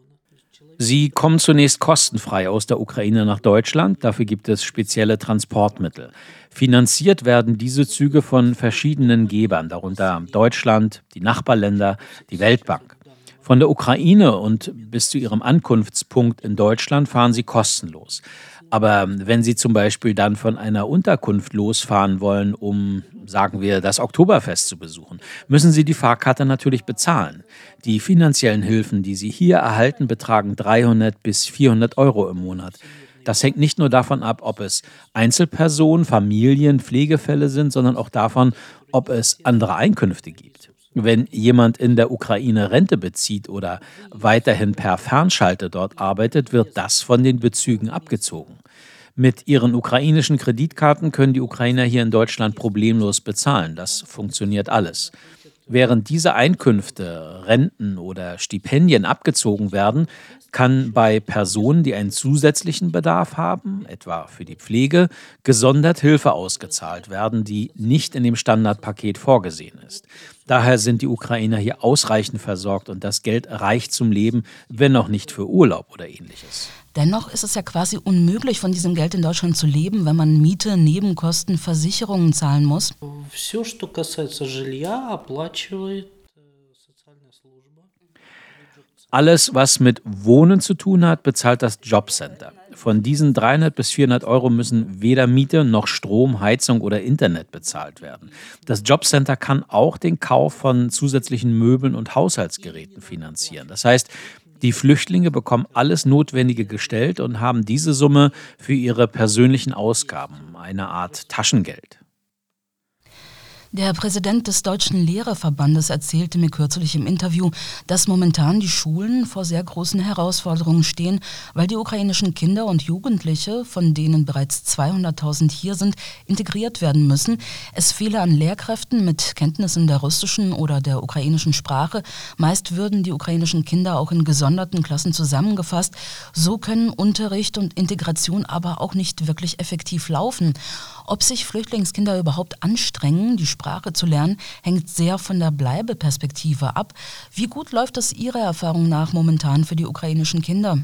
Sie kommen zunächst kostenfrei aus der Ukraine nach Deutschland. Dafür gibt es spezielle Transportmittel. Finanziert werden diese Züge von verschiedenen Gebern, darunter Deutschland, die Nachbarländer, die Weltbank. Von der Ukraine und bis zu ihrem Ankunftspunkt in Deutschland fahren sie kostenlos. Aber wenn Sie zum Beispiel dann von einer Unterkunft losfahren wollen, um, sagen wir, das Oktoberfest zu besuchen, müssen Sie die Fahrkarte natürlich bezahlen. Die finanziellen Hilfen, die Sie hier erhalten, betragen 300 bis 400 Euro im Monat. Das hängt nicht nur davon ab, ob es Einzelpersonen, Familien, Pflegefälle sind, sondern auch davon, ob es andere Einkünfte gibt. Wenn jemand in der Ukraine Rente bezieht oder weiterhin per Fernschalte dort arbeitet, wird das von den Bezügen abgezogen. Mit ihren ukrainischen Kreditkarten können die Ukrainer hier in Deutschland problemlos bezahlen. Das funktioniert alles. Während diese Einkünfte, Renten oder Stipendien abgezogen werden, kann bei Personen, die einen zusätzlichen Bedarf haben, etwa für die Pflege, gesondert Hilfe ausgezahlt werden, die nicht in dem Standardpaket vorgesehen ist. Daher sind die Ukrainer hier ausreichend versorgt und das Geld reicht zum Leben, wenn auch nicht für Urlaub oder ähnliches. Dennoch ist es ja quasi unmöglich, von diesem Geld in Deutschland zu leben, wenn man Miete, Nebenkosten, Versicherungen zahlen muss. Alles, was mit Wohnen zu tun hat, bezahlt das Jobcenter. Von diesen 300 bis 400 Euro müssen weder Miete noch Strom, Heizung oder Internet bezahlt werden. Das Jobcenter kann auch den Kauf von zusätzlichen Möbeln und Haushaltsgeräten finanzieren. Das heißt, die Flüchtlinge bekommen alles Notwendige gestellt und haben diese Summe für ihre persönlichen Ausgaben, eine Art Taschengeld. Der Präsident des Deutschen Lehrerverbandes erzählte mir kürzlich im Interview, dass momentan die Schulen vor sehr großen Herausforderungen stehen, weil die ukrainischen Kinder und Jugendliche, von denen bereits 200.000 hier sind, integriert werden müssen. Es fehle an Lehrkräften mit Kenntnissen der russischen oder der ukrainischen Sprache. Meist würden die ukrainischen Kinder auch in gesonderten Klassen zusammengefasst. So können Unterricht und Integration aber auch nicht wirklich effektiv laufen. Ob sich Flüchtlingskinder überhaupt anstrengen, die Sprache zu lernen, hängt sehr von der Bleibeperspektive ab. Wie gut läuft das Ihrer Erfahrung nach momentan für die ukrainischen Kinder?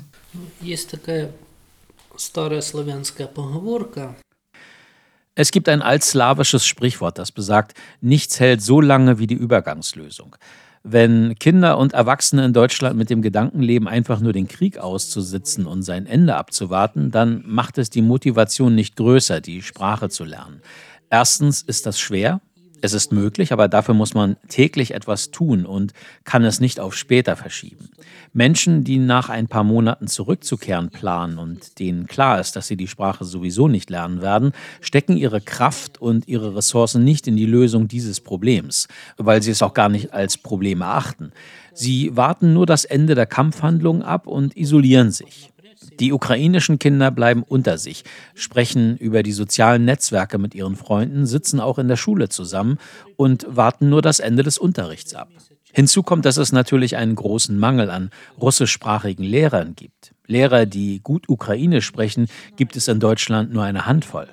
Es gibt ein altslawisches Sprichwort, das besagt, nichts hält so lange wie die Übergangslösung. Wenn Kinder und Erwachsene in Deutschland mit dem Gedanken leben, einfach nur den Krieg auszusitzen und sein Ende abzuwarten, dann macht es die Motivation nicht größer, die Sprache zu lernen. Erstens ist das schwer, es ist möglich, aber dafür muss man täglich etwas tun und kann es nicht auf später verschieben. Menschen, die nach ein paar Monaten zurückzukehren planen und denen klar ist, dass sie die Sprache sowieso nicht lernen werden, stecken ihre Kraft und ihre Ressourcen nicht in die Lösung dieses Problems, weil sie es auch gar nicht als Problem erachten. Sie warten nur das Ende der Kampfhandlungen ab und isolieren sich. Die ukrainischen Kinder bleiben unter sich, sprechen über die sozialen Netzwerke mit ihren Freunden, sitzen auch in der Schule zusammen und warten nur das Ende des Unterrichts ab. Hinzu kommt, dass es natürlich einen großen Mangel an russischsprachigen Lehrern gibt. Lehrer, die gut Ukrainisch sprechen, gibt es in Deutschland nur eine Handvoll.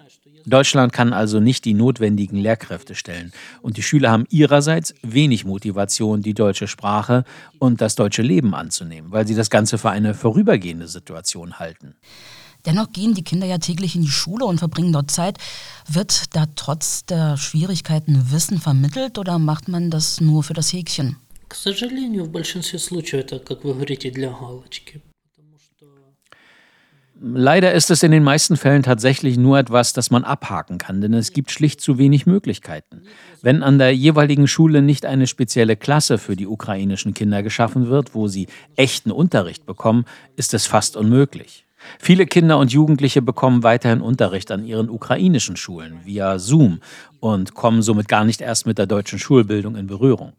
Deutschland kann also nicht die notwendigen Lehrkräfte stellen. Und die Schüler haben ihrerseits wenig Motivation, die deutsche Sprache und das deutsche Leben anzunehmen, weil sie das Ganze für eine vorübergehende Situation halten. Dennoch gehen die Kinder ja täglich in die Schule und verbringen dort Zeit. Wird da trotz der Schwierigkeiten Wissen vermittelt oder macht man das nur für das Häkchen? К сожалению, в большинстве случаев это, как вы говорите, для галочки. Leider ist es in den meisten Fällen tatsächlich nur etwas, das man abhaken kann, denn es gibt schlicht zu wenig Möglichkeiten. Wenn an der jeweiligen Schule nicht eine spezielle Klasse für die ukrainischen Kinder geschaffen wird, wo sie echten Unterricht bekommen, ist es fast unmöglich. Viele Kinder und Jugendliche bekommen weiterhin Unterricht an ihren ukrainischen Schulen via Zoom und kommen somit gar nicht erst mit der deutschen Schulbildung in Berührung.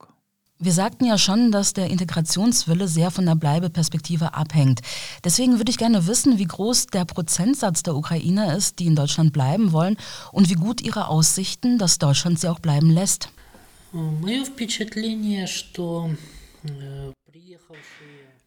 Wir sagten ja schon, dass der Integrationswille sehr von der Bleibeperspektive abhängt. Deswegen würde ich gerne wissen, wie groß der Prozentsatz der Ukrainer ist, die in Deutschland bleiben wollen und wie gut ihre Aussichten, dass Deutschland sie auch bleiben lässt.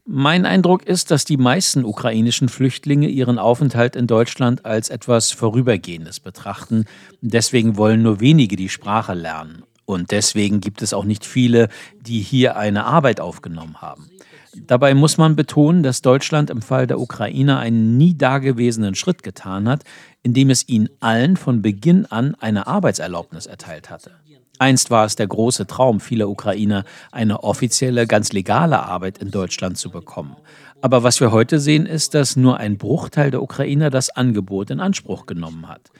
Mein Eindruck ist, dass die meisten ukrainischen Flüchtlinge ihren Aufenthalt in Deutschland als etwas Vorübergehendes betrachten. Deswegen wollen nur wenige die Sprache lernen. Und deswegen gibt es auch nicht viele, die hier eine Arbeit aufgenommen haben. Dabei muss man betonen, dass Deutschland im Fall der Ukrainer einen nie dagewesenen Schritt getan hat, indem es ihnen allen von Beginn an eine Arbeitserlaubnis erteilt hatte. Einst war es der große Traum vieler Ukrainer, eine offizielle, ganz legale Arbeit in Deutschland zu bekommen. Aber was wir heute sehen, ist, dass nur ein Bruchteil der Ukrainer das Angebot in Anspruch genommen hat.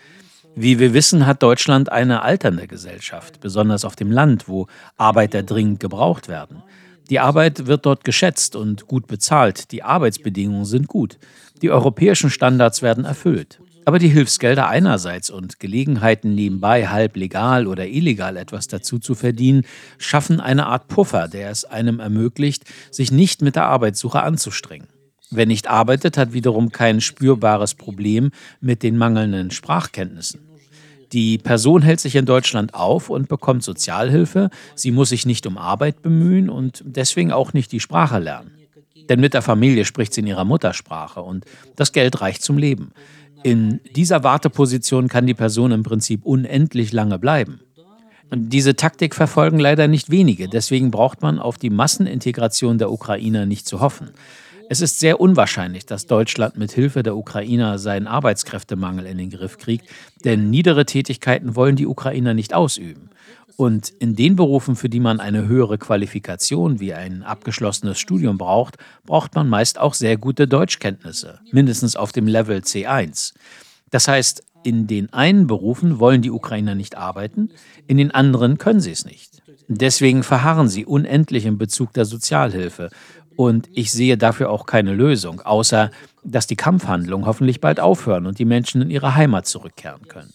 Wie wir wissen, hat Deutschland eine alternde Gesellschaft, besonders auf dem Land, wo Arbeiter dringend gebraucht werden. Die Arbeit wird dort geschätzt und gut bezahlt, die Arbeitsbedingungen sind gut, die europäischen Standards werden erfüllt. Aber die Hilfsgelder einerseits und Gelegenheiten nebenbei halb legal oder illegal etwas dazu zu verdienen, schaffen eine Art Puffer, der es einem ermöglicht, sich nicht mit der Arbeitssuche anzustrengen. Wer nicht arbeitet, hat wiederum kein spürbares Problem mit den mangelnden Sprachkenntnissen. Die Person hält sich in Deutschland auf und bekommt Sozialhilfe. Sie muss sich nicht um Arbeit bemühen und deswegen auch nicht die Sprache lernen. Denn mit der Familie spricht sie in ihrer Muttersprache und das Geld reicht zum Leben. In dieser Warteposition kann die Person im Prinzip unendlich lange bleiben. Diese Taktik verfolgen leider nicht wenige, deswegen braucht man auf die Massenintegration der Ukrainer nicht zu hoffen. Es ist sehr unwahrscheinlich, dass Deutschland mit Hilfe der Ukrainer seinen Arbeitskräftemangel in den Griff kriegt, denn niedere Tätigkeiten wollen die Ukrainer nicht ausüben. Und in den Berufen, für die man eine höhere Qualifikation wie ein abgeschlossenes Studium braucht, braucht man meist auch sehr gute Deutschkenntnisse, mindestens auf dem Level C1. Das heißt, in den einen Berufen wollen die Ukrainer nicht arbeiten, in den anderen können sie es nicht. Deswegen verharren sie unendlich in Bezug der Sozialhilfe und ich sehe dafür auch keine Lösung, außer dass die Kampfhandlungen hoffentlich bald aufhören und die Menschen in ihre Heimat zurückkehren können.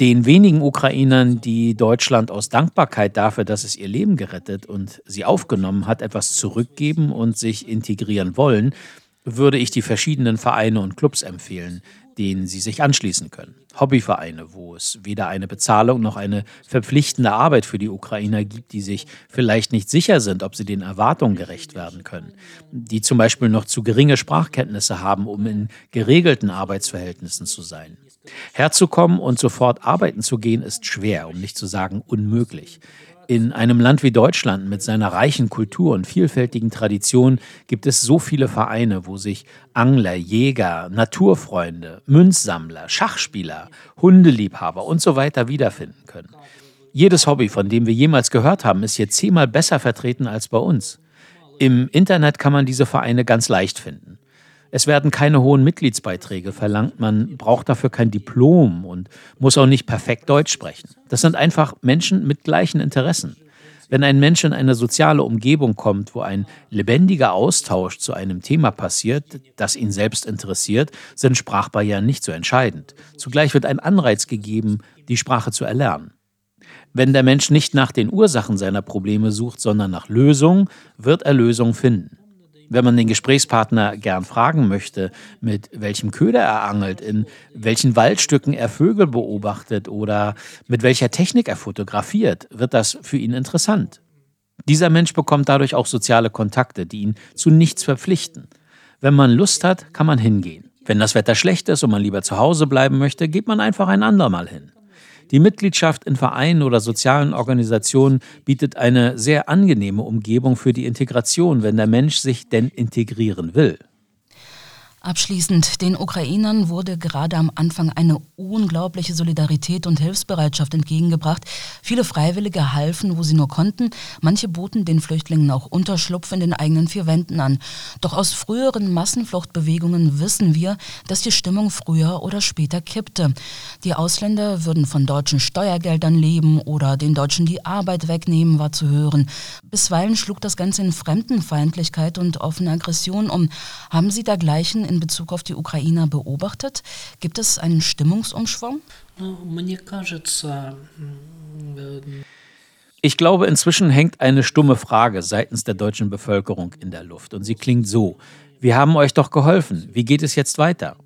Den wenigen Ukrainern, die Deutschland aus Dankbarkeit dafür, dass es ihr Leben gerettet und sie aufgenommen hat, etwas zurückgeben und sich integrieren wollen, würde ich die verschiedenen Vereine und Clubs empfehlen, denen sie sich anschließen können. Hobbyvereine, wo es weder eine Bezahlung noch eine verpflichtende Arbeit für die Ukrainer gibt, die sich vielleicht nicht sicher sind, ob sie den Erwartungen gerecht werden können, die zum Beispiel noch zu geringe Sprachkenntnisse haben, um in geregelten Arbeitsverhältnissen zu sein. Herzukommen und sofort arbeiten zu gehen, ist schwer, um nicht zu sagen unmöglich. In einem Land wie Deutschland mit seiner reichen Kultur und vielfältigen Tradition gibt es so viele Vereine, wo sich Angler, Jäger, Naturfreunde, Münzsammler, Schachspieler, Hundeliebhaber und so weiter wiederfinden können. Jedes Hobby, von dem wir jemals gehört haben, ist hier zehnmal besser vertreten als bei uns. Im Internet kann man diese Vereine ganz leicht finden. Es werden keine hohen Mitgliedsbeiträge verlangt, man braucht dafür kein Diplom und muss auch nicht perfekt Deutsch sprechen. Das sind einfach Menschen mit gleichen Interessen. Wenn ein Mensch in eine soziale Umgebung kommt, wo ein lebendiger Austausch zu einem Thema passiert, das ihn selbst interessiert, sind Sprachbarrieren nicht so entscheidend. Zugleich wird ein Anreiz gegeben, die Sprache zu erlernen. Wenn der Mensch nicht nach den Ursachen seiner Probleme sucht, sondern nach Lösungen, wird er Lösungen finden. Wenn man den Gesprächspartner gern fragen möchte, mit welchem Köder er angelt, in welchen Waldstücken er Vögel beobachtet oder mit welcher Technik er fotografiert, wird das für ihn interessant. Dieser Mensch bekommt dadurch auch soziale Kontakte, die ihn zu nichts verpflichten. Wenn man Lust hat, kann man hingehen. Wenn das Wetter schlecht ist und man lieber zu Hause bleiben möchte, geht man einfach ein andermal hin. Die Mitgliedschaft in Vereinen oder sozialen Organisationen bietet eine sehr angenehme Umgebung für die Integration, wenn der Mensch sich denn integrieren will. Abschließend, den Ukrainern wurde gerade am Anfang eine unglaubliche Solidarität und Hilfsbereitschaft entgegengebracht. Viele Freiwillige halfen, wo sie nur konnten. Manche boten den Flüchtlingen auch Unterschlupf in den eigenen vier Wänden an. Doch aus früheren Massenfluchtbewegungen wissen wir, dass die Stimmung früher oder später kippte. Die Ausländer würden von deutschen Steuergeldern leben oder den Deutschen die Arbeit wegnehmen, war zu hören. Bisweilen schlug das Ganze in Fremdenfeindlichkeit und offene Aggression um. Haben Sie dergleichen in in Bezug auf die Ukrainer beobachtet? Gibt es einen Stimmungsumschwung? Ich glaube, inzwischen hängt eine stumme Frage seitens der deutschen Bevölkerung in der Luft. Und sie klingt so. Wir haben euch doch geholfen. Wie geht es jetzt weiter?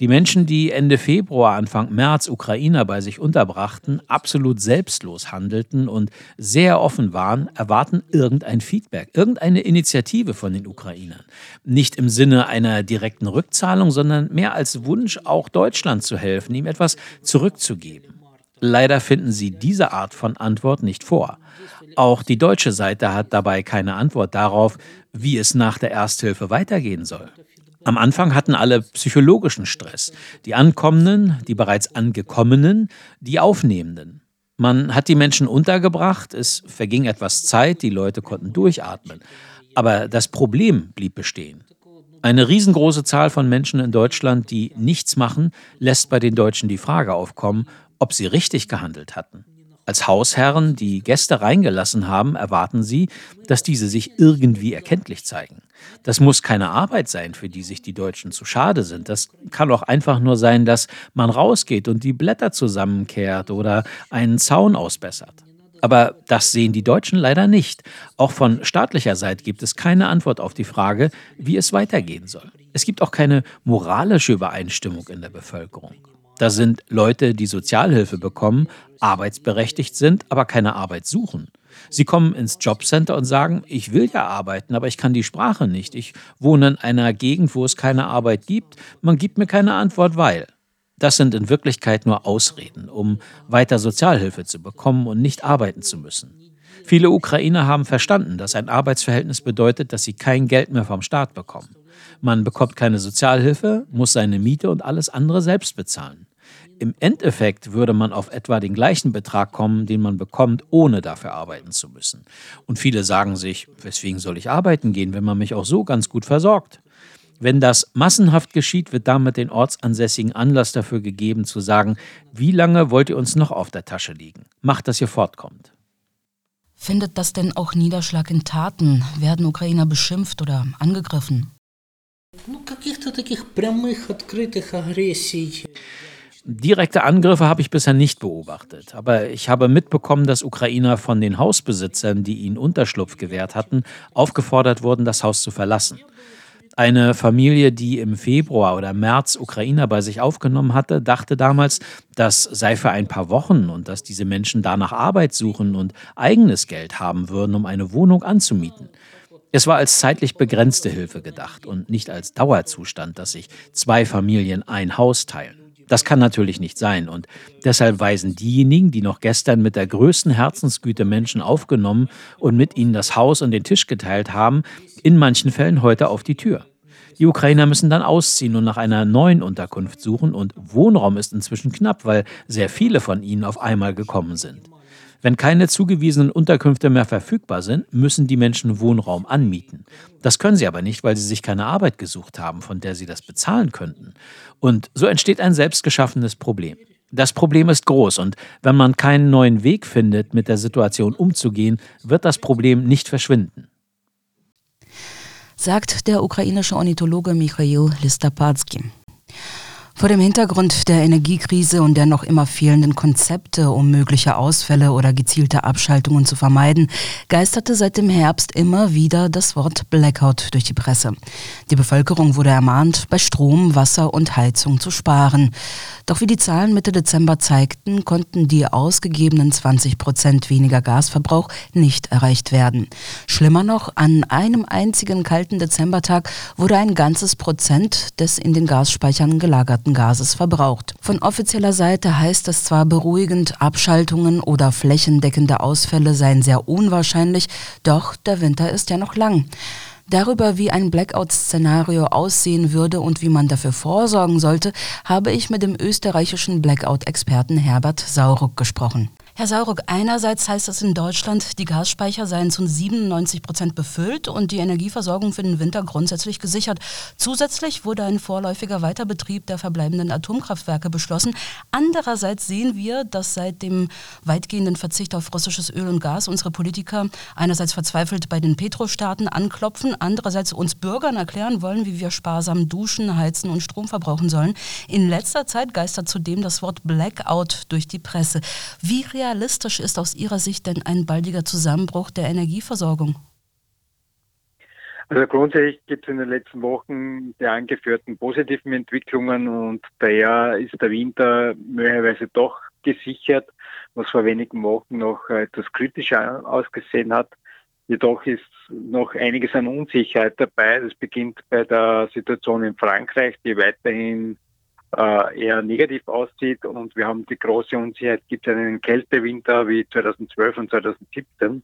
Die Menschen, die Ende Februar, Anfang März Ukrainer bei sich unterbrachten, absolut selbstlos handelten und sehr offen waren, erwarten irgendein Feedback, irgendeine Initiative von den Ukrainern. Nicht im Sinne einer direkten Rückzahlung, sondern mehr als Wunsch, auch Deutschland zu helfen, ihm etwas zurückzugeben. Leider finden sie diese Art von Antwort nicht vor. Auch die deutsche Seite hat dabei keine Antwort darauf, wie es nach der Ersthilfe weitergehen soll. Am Anfang hatten alle psychologischen Stress. Die Ankommenden, die bereits Angekommenen, die Aufnehmenden. Man hat die Menschen untergebracht, es verging etwas Zeit, die Leute konnten durchatmen. Aber das Problem blieb bestehen. Eine riesengroße Zahl von Menschen in Deutschland, die nichts machen, lässt bei den Deutschen die Frage aufkommen, ob sie richtig gehandelt hatten. Als Hausherren, die Gäste reingelassen haben, erwarten sie, dass diese sich irgendwie erkenntlich zeigen. Das muss keine Arbeit sein, für die sich die Deutschen zu schade sind. Das kann auch einfach nur sein, dass man rausgeht und die Blätter zusammenkehrt oder einen Zaun ausbessert. Aber das sehen die Deutschen leider nicht. Auch von staatlicher Seite gibt es keine Antwort auf die Frage, wie es weitergehen soll. Es gibt auch keine moralische Übereinstimmung in der Bevölkerung. Da sind Leute, die Sozialhilfe bekommen, arbeitsberechtigt sind, aber keine Arbeit suchen. Sie kommen ins Jobcenter und sagen, ich will ja arbeiten, aber ich kann die Sprache nicht. Ich wohne in einer Gegend, wo es keine Arbeit gibt. Man gibt mir keine Antwort, weil. Das sind in Wirklichkeit nur Ausreden, um weiter Sozialhilfe zu bekommen und nicht arbeiten zu müssen. Viele Ukrainer haben verstanden, dass ein Arbeitsverhältnis bedeutet, dass sie kein Geld mehr vom Staat bekommen. Man bekommt keine Sozialhilfe, muss seine Miete und alles andere selbst bezahlen. Im Endeffekt würde man auf etwa den gleichen Betrag kommen, den man bekommt, ohne dafür arbeiten zu müssen. Und viele sagen sich, weswegen soll ich arbeiten gehen, wenn man mich auch so ganz gut versorgt? Wenn das massenhaft geschieht, wird damit den Ortsansässigen Anlass dafür gegeben zu sagen, wie lange wollt ihr uns noch auf der Tasche liegen? Macht, dass ihr fortkommt. Findet das denn auch Niederschlag in Taten? Werden Ukrainer beschimpft oder angegriffen? Direkte Angriffe habe ich bisher nicht beobachtet, aber ich habe mitbekommen, dass Ukrainer von den Hausbesitzern, die ihnen Unterschlupf gewährt hatten, aufgefordert wurden, das Haus zu verlassen. Eine Familie, die im Februar oder März Ukrainer bei sich aufgenommen hatte, dachte damals, das sei für ein paar Wochen und dass diese Menschen danach Arbeit suchen und eigenes Geld haben würden, um eine Wohnung anzumieten. Es war als zeitlich begrenzte Hilfe gedacht und nicht als Dauerzustand, dass sich zwei Familien ein Haus teilen. Das kann natürlich nicht sein und deshalb weisen diejenigen, die noch gestern mit der größten Herzensgüte Menschen aufgenommen und mit ihnen das Haus und den Tisch geteilt haben, in manchen Fällen heute auf die Tür. Die Ukrainer müssen dann ausziehen und nach einer neuen Unterkunft suchen und Wohnraum ist inzwischen knapp, weil sehr viele von ihnen auf einmal gekommen sind. Wenn keine zugewiesenen Unterkünfte mehr verfügbar sind, müssen die Menschen Wohnraum anmieten. Das können sie aber nicht, weil sie sich keine Arbeit gesucht haben, von der sie das bezahlen könnten. Und so entsteht ein selbstgeschaffenes Problem. Das Problem ist groß und wenn man keinen neuen Weg findet, mit der Situation umzugehen, wird das Problem nicht verschwinden sagt der ukrainische Ornithologe Michail Listapatsky. Vor dem Hintergrund der Energiekrise und der noch immer fehlenden Konzepte, um mögliche Ausfälle oder gezielte Abschaltungen zu vermeiden, geisterte seit dem Herbst immer wieder das Wort Blackout durch die Presse. Die Bevölkerung wurde ermahnt, bei Strom, Wasser und Heizung zu sparen. Doch wie die Zahlen Mitte Dezember zeigten, konnten die ausgegebenen 20 Prozent weniger Gasverbrauch nicht erreicht werden. Schlimmer noch, an einem einzigen kalten Dezembertag wurde ein ganzes Prozent des in den Gasspeichern gelagerten Gases verbraucht. Von offizieller Seite heißt es zwar beruhigend, Abschaltungen oder flächendeckende Ausfälle seien sehr unwahrscheinlich, doch der Winter ist ja noch lang. Darüber, wie ein Blackout-Szenario aussehen würde und wie man dafür vorsorgen sollte, habe ich mit dem österreichischen Blackout-Experten Herbert Sauruck gesprochen. Herr Sauruck, einerseits heißt das in Deutschland, die Gasspeicher seien zu 97 Prozent befüllt und die Energieversorgung für den Winter grundsätzlich gesichert. Zusätzlich wurde ein vorläufiger Weiterbetrieb der verbleibenden Atomkraftwerke beschlossen. Andererseits sehen wir, dass seit dem weitgehenden Verzicht auf russisches Öl und Gas unsere Politiker einerseits verzweifelt bei den Petrostaaten anklopfen, andererseits uns Bürgern erklären wollen, wie wir sparsam duschen, heizen und Strom verbrauchen sollen. In letzter Zeit geistert zudem das Wort Blackout durch die Presse. Wie realistisch ist aus Ihrer Sicht denn ein baldiger Zusammenbruch der Energieversorgung? Also grundsätzlich gibt es in den letzten Wochen die angeführten positiven Entwicklungen und daher ist der Winter möglicherweise doch gesichert, was vor wenigen Wochen noch etwas kritischer ausgesehen hat. Jedoch ist noch einiges an Unsicherheit dabei. Das beginnt bei der Situation in Frankreich, die weiterhin äh, eher negativ aussieht und wir haben die große Unsicherheit, gibt es einen Kältewinter wie 2012 und 2017,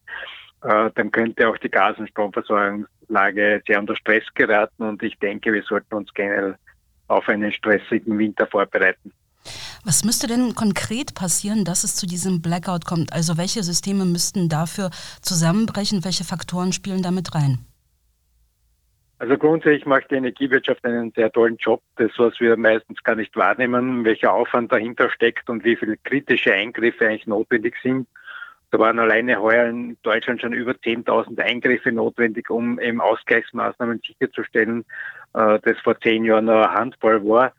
äh, dann könnte auch die Gas- und Stromversorgungslage sehr unter Stress geraten und ich denke, wir sollten uns generell auf einen stressigen Winter vorbereiten. Was müsste denn konkret passieren, dass es zu diesem Blackout kommt? Also welche Systeme müssten dafür zusammenbrechen? Welche Faktoren spielen damit rein? Also grundsätzlich macht die Energiewirtschaft einen sehr tollen Job. Das, was wir meistens gar nicht wahrnehmen, welcher Aufwand dahinter steckt und wie viele kritische Eingriffe eigentlich notwendig sind. Da waren alleine heuer in Deutschland schon über 10.000 Eingriffe notwendig, um eben Ausgleichsmaßnahmen sicherzustellen, äh, das vor zehn Jahren eine Handvoll war.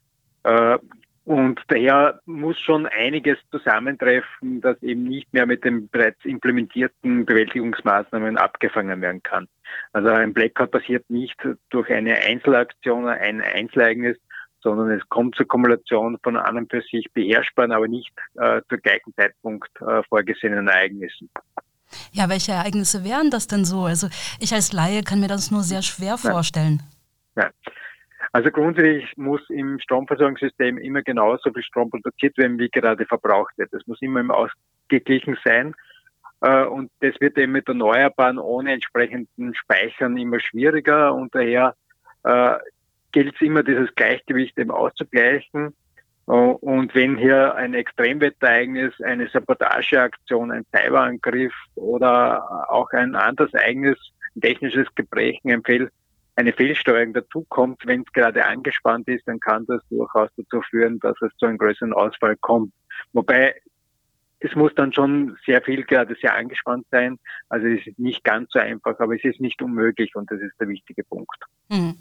Und daher muss schon einiges zusammentreffen, das eben nicht mehr mit den bereits implementierten Bewältigungsmaßnahmen abgefangen werden kann. Also ein Blackout passiert nicht durch eine Einzelaktion, ein Einzelereignis, sondern es kommt zur Kumulation von an und für sich beherrschbaren, aber nicht äh, zu gleichen Zeitpunkt äh, vorgesehenen Ereignissen. Ja, welche Ereignisse wären das denn so? Also ich als Laie kann mir das nur sehr schwer vorstellen. Ja. Also grundsätzlich muss im Stromversorgungssystem immer genauso viel Strom produziert werden, wie gerade verbraucht wird. Das muss immer im ausgeglichen sein. Äh, und das wird eben mit Erneuerbaren ohne entsprechenden Speichern immer schwieriger und daher äh, gilt es immer, dieses Gleichgewicht eben auszugleichen. Äh, und wenn hier ein Extremwetterereignis, eine Sabotageaktion, ein Cyberangriff oder auch ein anderes ein technisches Gebrechen, ein Fehl, eine Fehlsteuerung dazukommt, wenn es gerade angespannt ist, dann kann das durchaus dazu führen, dass es zu einem größeren Ausfall kommt. Wobei es muss dann schon sehr viel gerade sehr angespannt sein. Also es ist nicht ganz so einfach, aber es ist nicht unmöglich und das ist der wichtige Punkt. Mhm.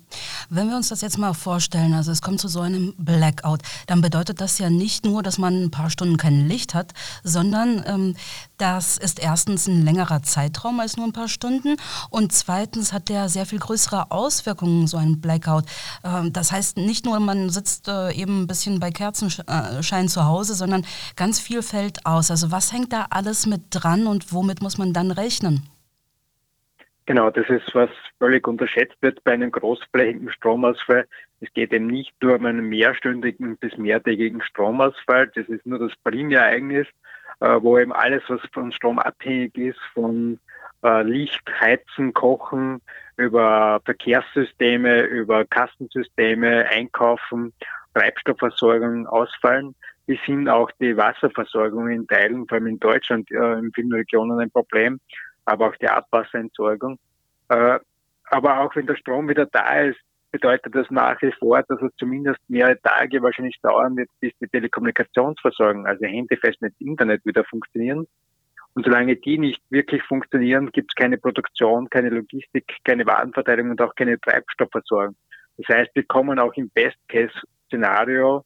Wenn wir uns das jetzt mal vorstellen, also es kommt zu so einem Blackout, dann bedeutet das ja nicht nur, dass man ein paar Stunden kein Licht hat, sondern ähm, das ist erstens ein längerer Zeitraum als nur ein paar Stunden und zweitens hat der sehr viel größere Auswirkungen, so ein Blackout. Ähm, das heißt nicht nur, man sitzt äh, eben ein bisschen bei Kerzenschein zu Hause, sondern ganz viel fällt aus. Also was hängt da alles mit dran und womit muss man dann rechnen? Genau, das ist, was völlig unterschätzt wird bei einem großflächigen Stromausfall. Es geht eben nicht nur um einen mehrstündigen bis mehrtägigen Stromausfall. Das ist nur das Primärereignis, äh, wo eben alles, was von Strom abhängig ist, von äh, Licht, Heizen, Kochen, über Verkehrssysteme, über Kassensysteme, Einkaufen, Treibstoffversorgung ausfallen, bis hin auch die Wasserversorgung in Teilen, vor allem in Deutschland, äh, in vielen Regionen ein Problem aber auch die Abwasserentsorgung. Aber auch wenn der Strom wieder da ist, bedeutet das nach wie vor, dass es zumindest mehrere Tage wahrscheinlich dauern wird, bis die Telekommunikationsversorgung, also Handy, Festnetz, Internet wieder funktionieren. Und solange die nicht wirklich funktionieren, gibt es keine Produktion, keine Logistik, keine Warenverteilung und auch keine Treibstoffversorgung. Das heißt, wir kommen auch im Best-Case-Szenario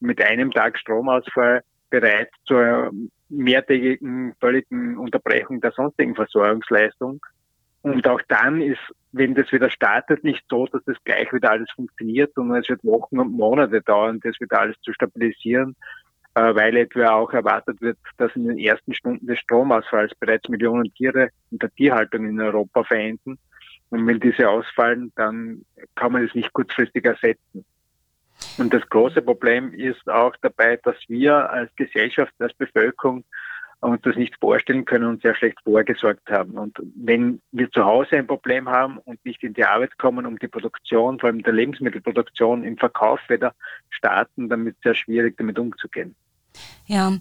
mit einem Tag Stromausfall bereits zur mehrtägigen völligen Unterbrechung der sonstigen Versorgungsleistung. Und auch dann ist, wenn das wieder startet, nicht so, dass das gleich wieder alles funktioniert, sondern es wird Wochen und Monate dauern, das wieder alles zu stabilisieren, äh, weil etwa auch erwartet wird, dass in den ersten Stunden des Stromausfalls bereits Millionen Tiere in der Tierhaltung in Europa verenden. Und wenn diese ausfallen, dann kann man es nicht kurzfristig ersetzen. Und das große Problem ist auch dabei, dass wir als Gesellschaft, als Bevölkerung uns das nicht vorstellen können und sehr schlecht vorgesorgt haben. Und wenn wir zu Hause ein Problem haben und nicht in die Arbeit kommen, um die Produktion, vor allem der Lebensmittelproduktion im Verkauf wieder starten, dann wird es sehr schwierig, damit umzugehen. Ja,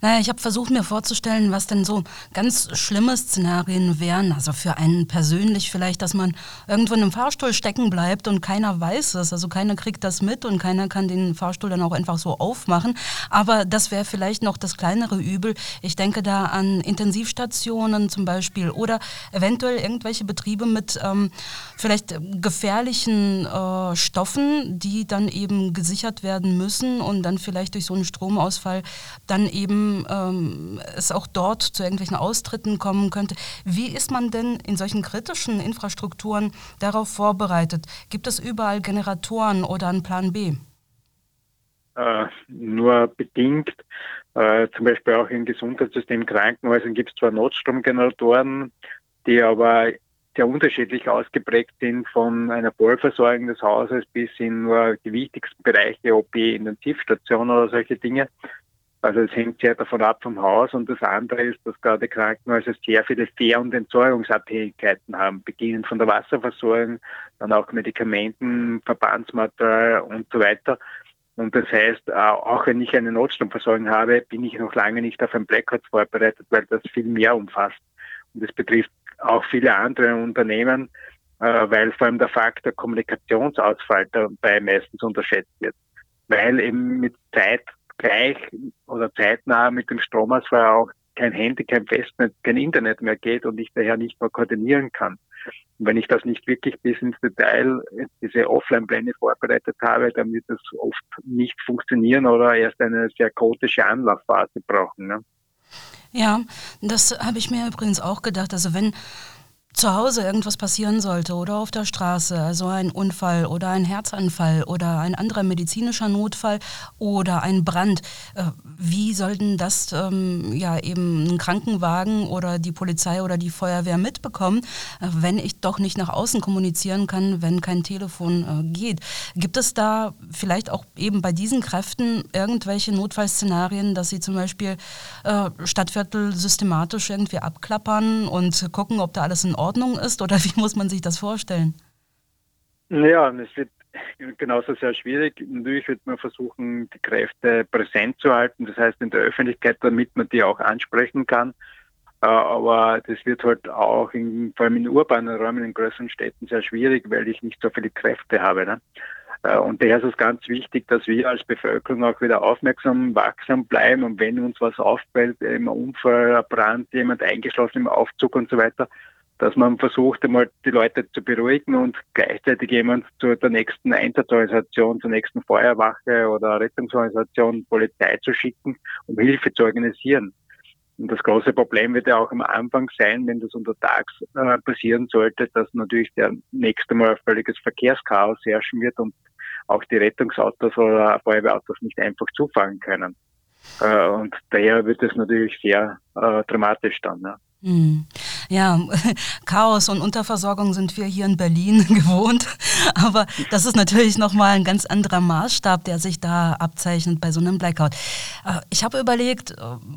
naja, ich habe versucht mir vorzustellen, was denn so ganz schlimme Szenarien wären. Also für einen persönlich vielleicht, dass man irgendwo in einem Fahrstuhl stecken bleibt und keiner weiß es. Also keiner kriegt das mit und keiner kann den Fahrstuhl dann auch einfach so aufmachen. Aber das wäre vielleicht noch das kleinere Übel. Ich denke da an Intensivstationen zum Beispiel oder eventuell irgendwelche Betriebe mit ähm, vielleicht gefährlichen äh, Stoffen, die dann eben gesichert werden müssen und dann vielleicht durch so einen Stromausfall dann eben ähm, es auch dort zu irgendwelchen Austritten kommen könnte. Wie ist man denn in solchen kritischen Infrastrukturen darauf vorbereitet? Gibt es überall Generatoren oder einen Plan B? Äh, nur bedingt. Äh, zum Beispiel auch im Gesundheitssystem Krankenhäusern gibt es zwar Notstromgeneratoren, die aber sehr unterschiedlich ausgeprägt sind von einer Vollversorgung des Hauses bis in nur die wichtigsten Bereiche, OP, Intensivstation oder solche Dinge. Also es hängt sehr davon ab vom Haus und das andere ist, dass gerade Krankenhäuser sehr viele Fähr- und Entsorgungsabhängigkeiten haben, beginnend von der Wasserversorgung, dann auch Medikamenten, Verbandsmaterial und so weiter. Und das heißt, auch wenn ich eine Notstromversorgung habe, bin ich noch lange nicht auf ein Blackout vorbereitet, weil das viel mehr umfasst. Und das betrifft auch viele andere Unternehmen, äh, weil vor allem der Faktor Kommunikationsausfall dabei meistens unterschätzt wird. Weil eben mit Zeit gleich oder zeitnah mit dem Stromausfall auch kein Handy, kein Festnetz, kein Internet mehr geht und ich daher nicht mehr koordinieren kann. Und wenn ich das nicht wirklich bis ins Detail, diese Offline-Pläne vorbereitet habe, dann wird das oft nicht funktionieren oder erst eine sehr chaotische Anlaufphase brauchen. Ne? Ja, das habe ich mir übrigens auch gedacht. Also wenn zu Hause irgendwas passieren sollte oder auf der Straße, also ein Unfall oder ein Herzanfall oder ein anderer medizinischer Notfall oder ein Brand, äh, wie sollten das ähm, ja eben ein Krankenwagen oder die Polizei oder die Feuerwehr mitbekommen, äh, wenn ich doch nicht nach außen kommunizieren kann, wenn kein Telefon äh, geht? Gibt es da vielleicht auch eben bei diesen Kräften irgendwelche Notfallszenarien, dass sie zum Beispiel äh, Stadtviertel systematisch irgendwie abklappern und gucken, ob da alles in Ordnung ist oder wie muss man sich das vorstellen? Ja, es wird genauso sehr schwierig. Natürlich wird man versuchen, die Kräfte präsent zu halten, das heißt in der Öffentlichkeit, damit man die auch ansprechen kann. Äh, aber das wird halt auch in, vor allem in urbanen Räumen, in größeren Städten sehr schwierig, weil ich nicht so viele Kräfte habe. Ne? Äh, und daher ist es ganz wichtig, dass wir als Bevölkerung auch wieder aufmerksam, wachsam bleiben. Und wenn uns was auffällt, ein Unfall, ein Brand, jemand eingeschlossen im Aufzug und so weiter, dass man versucht, einmal die Leute zu beruhigen und gleichzeitig jemand zu der nächsten Einsatzorganisation, zur nächsten Feuerwache oder Rettungsorganisation, Polizei zu schicken, um Hilfe zu organisieren. Und das große Problem wird ja auch am Anfang sein, wenn das untertags äh, passieren sollte, dass natürlich der nächste Mal ein völliges Verkehrschaos herrschen wird und auch die Rettungsautos oder Feuerwehrautos nicht einfach zufahren können. Äh, und daher wird es natürlich sehr äh, dramatisch dann. Ja. Hm. Ja, Chaos und Unterversorgung sind wir hier in Berlin gewohnt. Aber das ist natürlich nochmal ein ganz anderer Maßstab, der sich da abzeichnet bei so einem Blackout. Äh, ich habe überlegt, äh,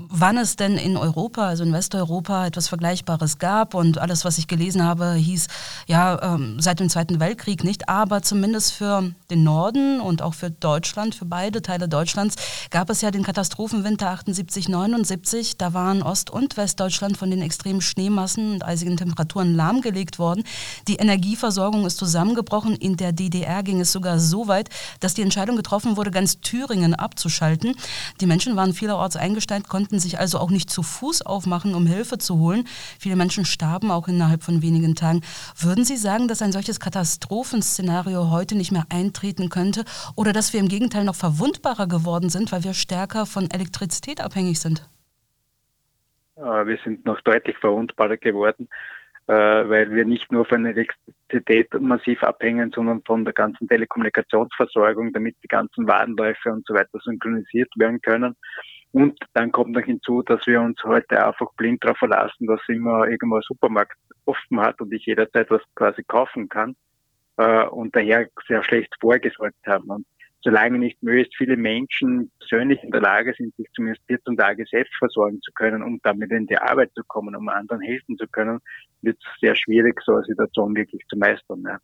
wann es denn in Europa, also in Westeuropa, etwas Vergleichbares gab. Und alles, was ich gelesen habe, hieß, ja, ähm, seit dem Zweiten Weltkrieg nicht. Aber zumindest für den Norden und auch für Deutschland, für beide Teile Deutschlands, gab es ja den Katastrophenwinter 78, 79. Da waren Ost- und Westdeutschland von den extremen Schneemassen heißen und eisigen Temperaturen lahmgelegt worden. Die Energieversorgung ist zusammengebrochen. In der DDR ging es sogar so weit, dass die Entscheidung getroffen wurde, ganz Thüringen abzuschalten. Die Menschen waren vielerorts eingestellt, konnten sich also auch nicht zu Fuß aufmachen, um Hilfe zu holen. Viele Menschen starben auch innerhalb von wenigen Tagen. Würden Sie sagen, dass ein solches Katastrophenszenario heute nicht mehr eintreten könnte oder dass wir im Gegenteil noch verwundbarer geworden sind, weil wir stärker von Elektrizität abhängig sind? Äh, wir sind noch deutlich verwundbarer geworden, äh, weil wir nicht nur von Elektrizität massiv abhängen, sondern von der ganzen Telekommunikationsversorgung, damit die ganzen Warenläufe und so weiter synchronisiert werden können. Und dann kommt noch hinzu, dass wir uns heute einfach blind darauf verlassen, dass immer irgendwo ein Supermarkt offen hat und ich jederzeit was quasi kaufen kann äh, und daher sehr schlecht vorgesorgt haben. Und solange nicht möglichst viele Menschen persönlich in der Lage sind, sich zumindest 14 Tage selbst versorgen zu können, um damit in die Arbeit zu kommen, um anderen helfen zu können, wird es sehr schwierig, so eine Situation wirklich zu meistern. Ja.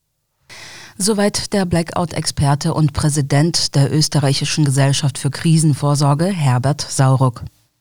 Soweit der Blackout-Experte und Präsident der Österreichischen Gesellschaft für Krisenvorsorge, Herbert Sauruck.